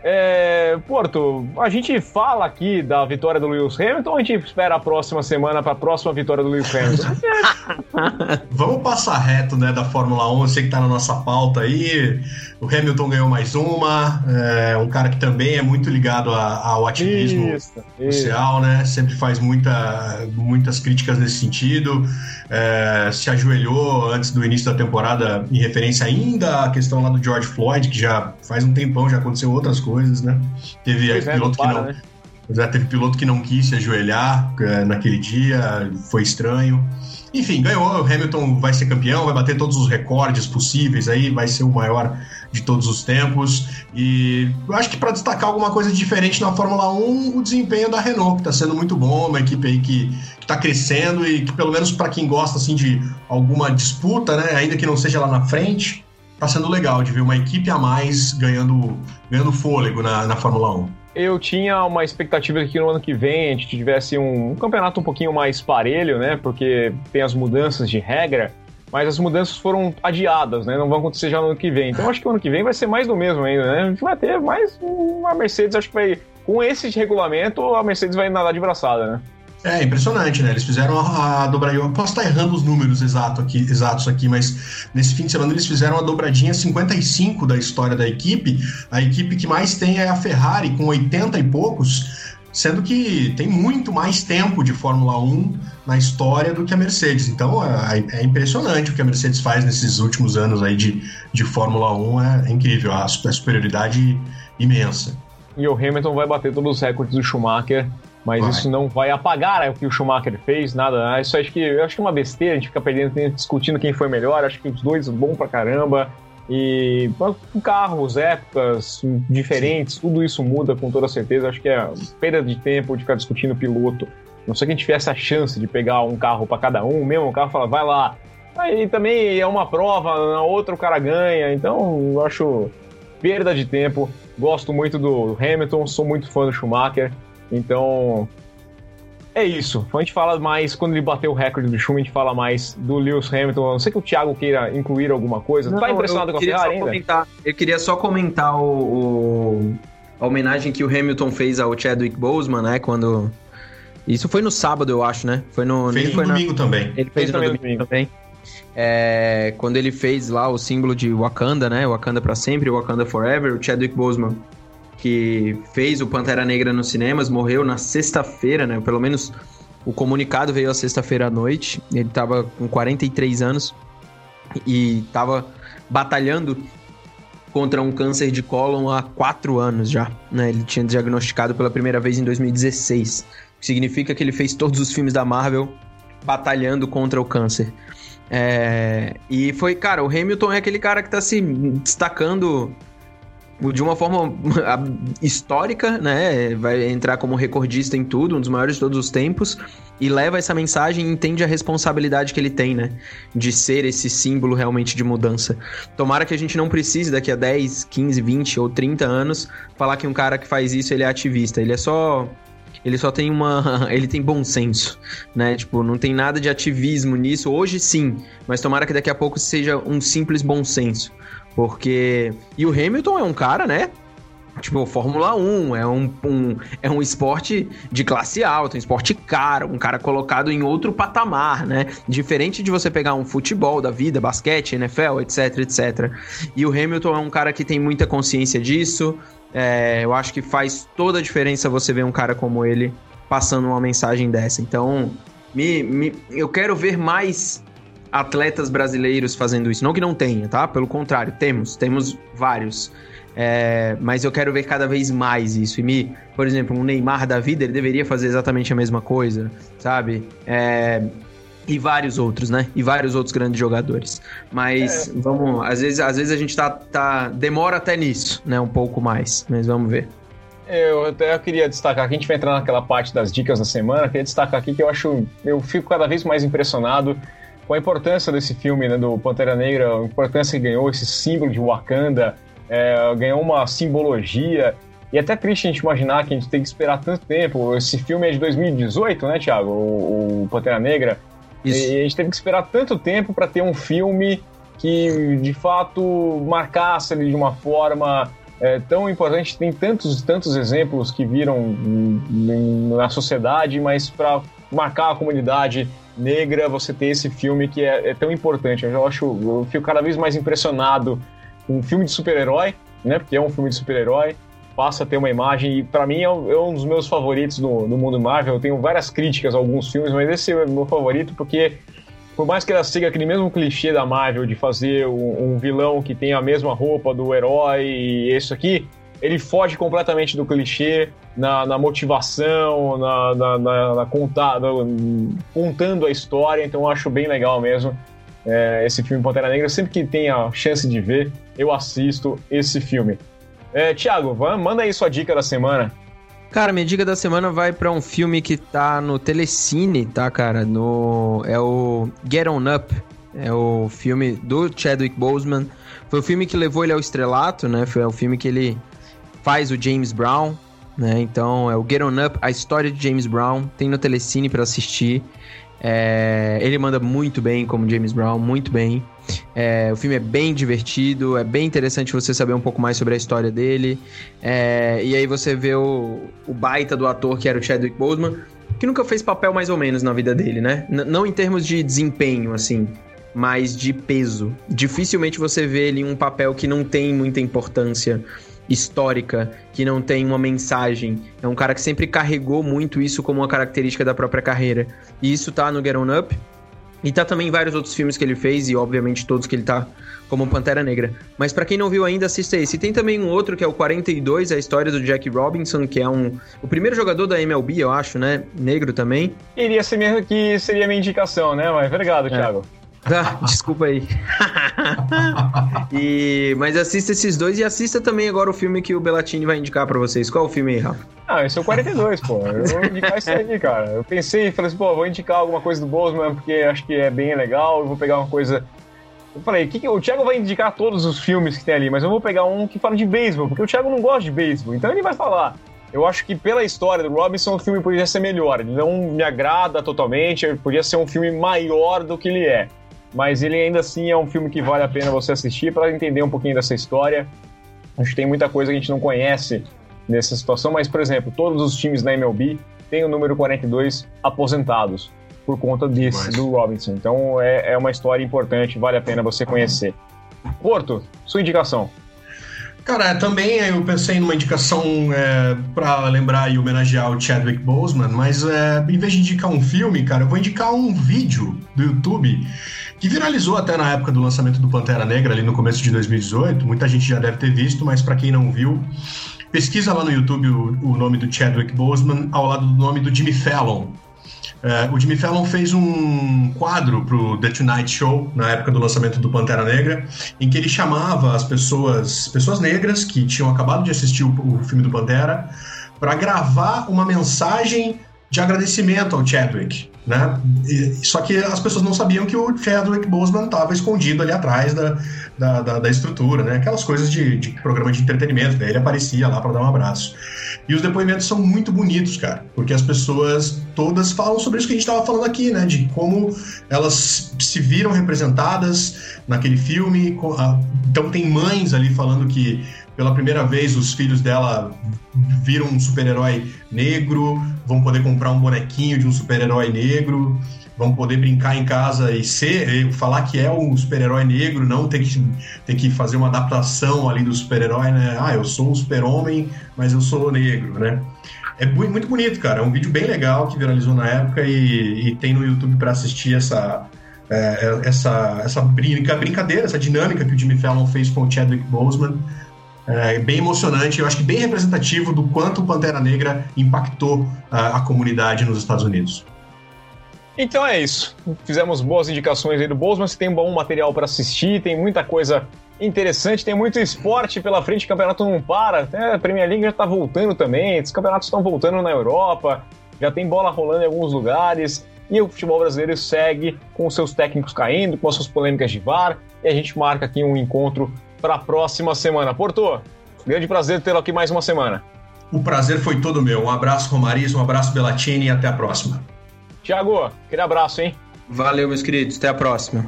A: É, Porto, a gente fala aqui da vitória do Lewis Hamilton ou a gente espera a próxima semana para a próxima vitória do Lewis Hamilton?
B: Vamos passar reto né, da Fórmula 1, eu sei que está na nossa pauta aí. O Hamilton ganhou mais uma, é um cara que também é muito ligado a, ao ativismo isso, social, isso. né? Sempre faz muita, muitas críticas nesse sentido. É, se ajoelhou antes do início da temporada em referência ainda à questão lá do George Floyd, que já faz um tempão, já aconteceu outras coisas coisas, né? Teve pois é, piloto é, que não. Né? Já teve piloto que não quis se ajoelhar é, naquele dia, foi estranho. Enfim, ganhou. O Hamilton vai ser campeão, vai bater todos os recordes possíveis aí, vai ser o maior de todos os tempos. E eu acho que para destacar alguma coisa diferente na Fórmula 1, o desempenho da Renault, que está sendo muito bom, uma equipe aí que está crescendo e que, pelo menos para quem gosta assim, de alguma disputa, né, ainda que não seja lá na frente, tá sendo legal de ver uma equipe a mais ganhando, ganhando fôlego na, na Fórmula 1.
A: Eu tinha uma expectativa que no ano que vem a gente tivesse um, um campeonato um pouquinho mais parelho, né? Porque tem as mudanças de regra, mas as mudanças foram adiadas, né? Não vão acontecer já no ano que vem. Então acho que o ano que vem vai ser mais do mesmo ainda, né? A gente vai ter mais uma Mercedes, acho que vai. Com esse regulamento, a Mercedes vai nadar de braçada, né?
B: É impressionante, né? Eles fizeram a, a dobradinha. Eu posso estar errando os números exato aqui, exatos aqui, mas nesse fim de semana eles fizeram a dobradinha 55 da história da equipe. A equipe que mais tem é a Ferrari, com 80 e poucos, sendo que tem muito mais tempo de Fórmula 1 na história do que a Mercedes. Então é, é impressionante o que a Mercedes faz nesses últimos anos aí de, de Fórmula 1. É, é incrível, a, a superioridade imensa.
A: E o Hamilton vai bater todos os recordes do Schumacher mas vai. isso não vai apagar o que o Schumacher fez, nada. Né? Isso acho que eu acho que é uma besteira, a gente fica perdendo tempo discutindo quem foi melhor. Acho que os dois bom pra caramba. E carros, épocas diferentes, Sim. tudo isso muda com toda certeza. Acho que é perda de tempo de ficar discutindo piloto. Não sei que a gente tivesse a chance de pegar um carro para cada um, mesmo o carro fala, vai lá. Aí também é uma prova, na outra o cara ganha. Então eu acho perda de tempo. Gosto muito do Hamilton, sou muito fã do Schumacher. Então, é isso. A gente fala mais, quando ele bater o recorde do Schumacher, a gente fala mais do Lewis Hamilton. A não sei que o Thiago queira incluir alguma coisa. Não, tá impressionado com a Ferrari ainda?
C: Comentar, eu queria só comentar o, o, a homenagem que o Hamilton fez ao Chadwick Boseman, né? Quando... Isso foi no sábado, eu acho, né? Foi no,
B: fez no
C: foi
B: domingo
C: na...
B: também.
C: Ele fez, fez no domingo, domingo também. É, quando ele fez lá o símbolo de Wakanda, né? Wakanda para sempre, Wakanda Forever, o Chadwick Boseman que fez o Pantera Negra nos cinemas, morreu na sexta-feira, né? Pelo menos o comunicado veio à sexta-feira à noite. Ele estava com 43 anos e estava batalhando contra um câncer de cólon há quatro anos já. Né? Ele tinha diagnosticado pela primeira vez em 2016. O que significa que ele fez todos os filmes da Marvel batalhando contra o câncer. É... E foi, cara, o Hamilton é aquele cara que está se destacando de uma forma histórica, né? Vai entrar como recordista em tudo, um dos maiores de todos os tempos, e leva essa mensagem e entende a responsabilidade que ele tem, né? De ser esse símbolo realmente de mudança. Tomara que a gente não precise daqui a 10, 15, 20 ou 30 anos falar que um cara que faz isso ele é ativista. Ele é só ele só tem uma. Ele tem bom senso, né? Tipo, não tem nada de ativismo nisso. Hoje sim, mas tomara que daqui a pouco seja um simples bom senso. Porque. E o Hamilton é um cara, né? Tipo, Fórmula 1 é um, um, é um esporte de classe alta, um esporte caro, um cara colocado em outro patamar, né? Diferente de você pegar um futebol da vida, basquete, NFL, etc, etc. E o Hamilton é um cara que tem muita consciência disso. É, eu acho que faz toda a diferença você ver um cara como ele passando uma mensagem dessa. Então, me, me, eu quero ver mais atletas brasileiros fazendo isso. Não que não tenha, tá? Pelo contrário, temos, temos vários. É, mas eu quero ver cada vez mais isso. E me, por exemplo, um Neymar da vida, ele deveria fazer exatamente a mesma coisa, sabe? É, e vários outros, né? E vários outros grandes jogadores. Mas é. vamos, às vezes, às vezes a gente tá, tá demora até nisso, né? Um pouco mais, mas vamos ver.
A: Eu até queria destacar, aqui a gente vai entrar naquela parte das dicas da semana, queria destacar aqui que eu acho, eu fico cada vez mais impressionado com a importância desse filme, né, do Pantera Negra, a importância que ganhou esse símbolo de Wakanda, é, ganhou uma simbologia E é até triste a gente imaginar que a gente tem que esperar tanto tempo. Esse filme é de 2018, né, Thiago? O, o Pantera Negra. Isso. E a gente teve que esperar tanto tempo para ter um filme que de fato marcasse ele de uma forma é, tão importante. Tem tantos, tantos exemplos que viram na sociedade, mas para marcar a comunidade negra, você ter esse filme que é, é, tão importante. Eu acho, eu fico cada vez mais impressionado com um filme de super-herói, né? Porque é um filme de super-herói, passa a ter uma imagem e para mim é um, é um, dos meus favoritos no, no mundo Marvel. Eu tenho várias críticas a alguns filmes, mas esse é o meu favorito porque por mais que ela siga aquele mesmo clichê da Marvel de fazer um, um vilão que tem a mesma roupa do herói e isso aqui, ele foge completamente do clichê na, na motivação, na, na, na, na contar, contando a história, então eu acho bem legal mesmo é, esse filme Pantera Negra. Sempre que tem a chance de ver, eu assisto esse filme. É, Tiago, manda aí sua dica da semana.
C: Cara, minha dica da semana vai para um filme que tá no Telecine, tá, cara? No é o Get On Up. É o filme do Chadwick Boseman. Foi o filme que levou ele ao estrelato, né? Foi o filme que ele faz o James Brown, né? Então é o Get On Up, a história de James Brown. Tem no Telecine para assistir. É, ele manda muito bem como James Brown, muito bem. É, o filme é bem divertido, é bem interessante você saber um pouco mais sobre a história dele. É, e aí você vê o, o baita do ator que era o Chadwick Boseman, que nunca fez papel mais ou menos na vida dele, né? N não em termos de desempenho, assim, mas de peso. Dificilmente você vê ele em um papel que não tem muita importância histórica, que não tem uma mensagem. É um cara que sempre carregou muito isso como uma característica da própria carreira. E isso tá no Get On Up. E tá também em vários outros filmes que ele fez, e obviamente todos que ele tá como Pantera Negra. Mas para quem não viu ainda, assista esse. E tem também um outro que é o 42, a história do Jack Robinson, que é um o primeiro jogador da MLB, eu acho, né? Negro também.
A: Iria ser mesmo que seria minha indicação, né? Mas obrigado, é. Thiago.
C: Ah, desculpa aí. e, mas assista esses dois e assista também agora o filme que o Belatini vai indicar para vocês. Qual é o filme aí, Rafa?
A: Ah, esse é o 42, pô. Eu vou indicar isso aí, cara. Eu pensei, falei assim, pô, vou indicar alguma coisa do Boseman porque acho que é bem legal. Eu vou pegar uma coisa. Eu falei, que que... o Thiago vai indicar todos os filmes que tem ali, mas eu vou pegar um que fala de beisebol, porque o Thiago não gosta de beisebol. Então ele vai falar. Eu acho que pela história do Robinson, o filme podia ser melhor. Ele não me agrada totalmente, podia ser um filme maior do que ele é mas ele ainda assim é um filme que vale a pena você assistir para entender um pouquinho dessa história. Acho que tem muita coisa que a gente não conhece nessa situação, mas, por exemplo, todos os times da MLB têm o número 42 aposentados por conta desse, do Robinson. Então é, é uma história importante, vale a pena você conhecer. Porto, sua indicação.
B: Cara, também eu pensei numa indicação é, para lembrar e homenagear o Chadwick Boseman, mas é, em vez de indicar um filme, cara, eu vou indicar um vídeo do YouTube que viralizou até na época do lançamento do Pantera Negra, ali no começo de 2018. Muita gente já deve ter visto, mas para quem não viu, pesquisa lá no YouTube o, o, nome do Chadwick Boseman ao lado do nome do Jimmy Fallon. É, o Jimmy Fallon fez um quadro pro The Tonight Show, na época do lançamento do Pantera Negra, em que ele chamava as pessoas, pessoas negras que tinham acabado de assistir o, o filme do Pantera, para gravar uma mensagem de agradecimento ao Chadwick né? E, só que as pessoas não sabiam que o Chadwick Boseman estava escondido ali atrás da, da, da, da, estrutura, né? Aquelas coisas de, de programa de entretenimento, daí ele aparecia lá para dar um abraço. E os depoimentos são muito bonitos, cara, porque as pessoas todas falam sobre isso que a gente estava falando aqui, né? De como elas se viram representadas naquele filme. Então tem mães ali falando que pela primeira vez os filhos dela viram um super-herói negro, vão poder comprar um bonequinho de um super-herói negro, vão poder brincar em casa e ser, falar que é um super-herói negro, não tem que, tem que fazer uma adaptação ali do super-herói, né? Ah, eu sou um super-homem, mas eu sou negro, né? É muito bonito, cara. É um vídeo bem legal que viralizou na época e, e tem no YouTube para assistir essa, é, essa, essa brincadeira, essa dinâmica que o Jimmy Fallon fez com o Chadwick Boseman. É bem emocionante, eu acho que bem representativo do quanto o Pantera Negra impactou a, a comunidade nos Estados Unidos.
A: Então é isso. Fizemos boas indicações aí do Bolsman. Tem um bom material para assistir, tem muita coisa interessante, tem muito esporte pela frente, o campeonato não para. A Premier League já está voltando também, os campeonatos estão voltando na Europa, já tem bola rolando em alguns lugares. E o futebol brasileiro segue com seus técnicos caindo, com as suas polêmicas de VAR. E a gente marca aqui um encontro para a próxima semana. Porto, grande prazer tê-lo aqui mais uma semana.
B: O prazer foi todo meu. Um abraço, Romariz, um abraço, Belatini e até a próxima.
A: Tiago, aquele abraço, hein?
C: Valeu, meus queridos. Até a próxima.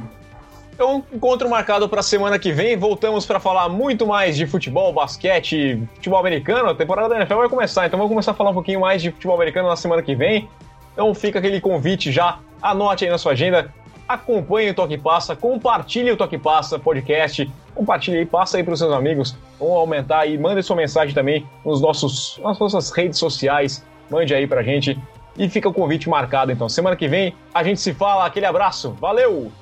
A: Então, encontro marcado para a semana que vem. Voltamos para falar muito mais de futebol, basquete, futebol americano. A temporada da NFL vai começar, então vamos começar a falar um pouquinho mais de futebol americano na semana que vem. Então fica aquele convite já, anote aí na sua agenda, acompanhe o Toque Passa, compartilhe o Toque Passa podcast, compartilhe aí, passa aí para os seus amigos, vamos aumentar e mande sua mensagem também nos nossos, nas nossas redes sociais, mande aí pra gente. E fica o convite marcado então. Semana que vem a gente se fala, aquele abraço, valeu!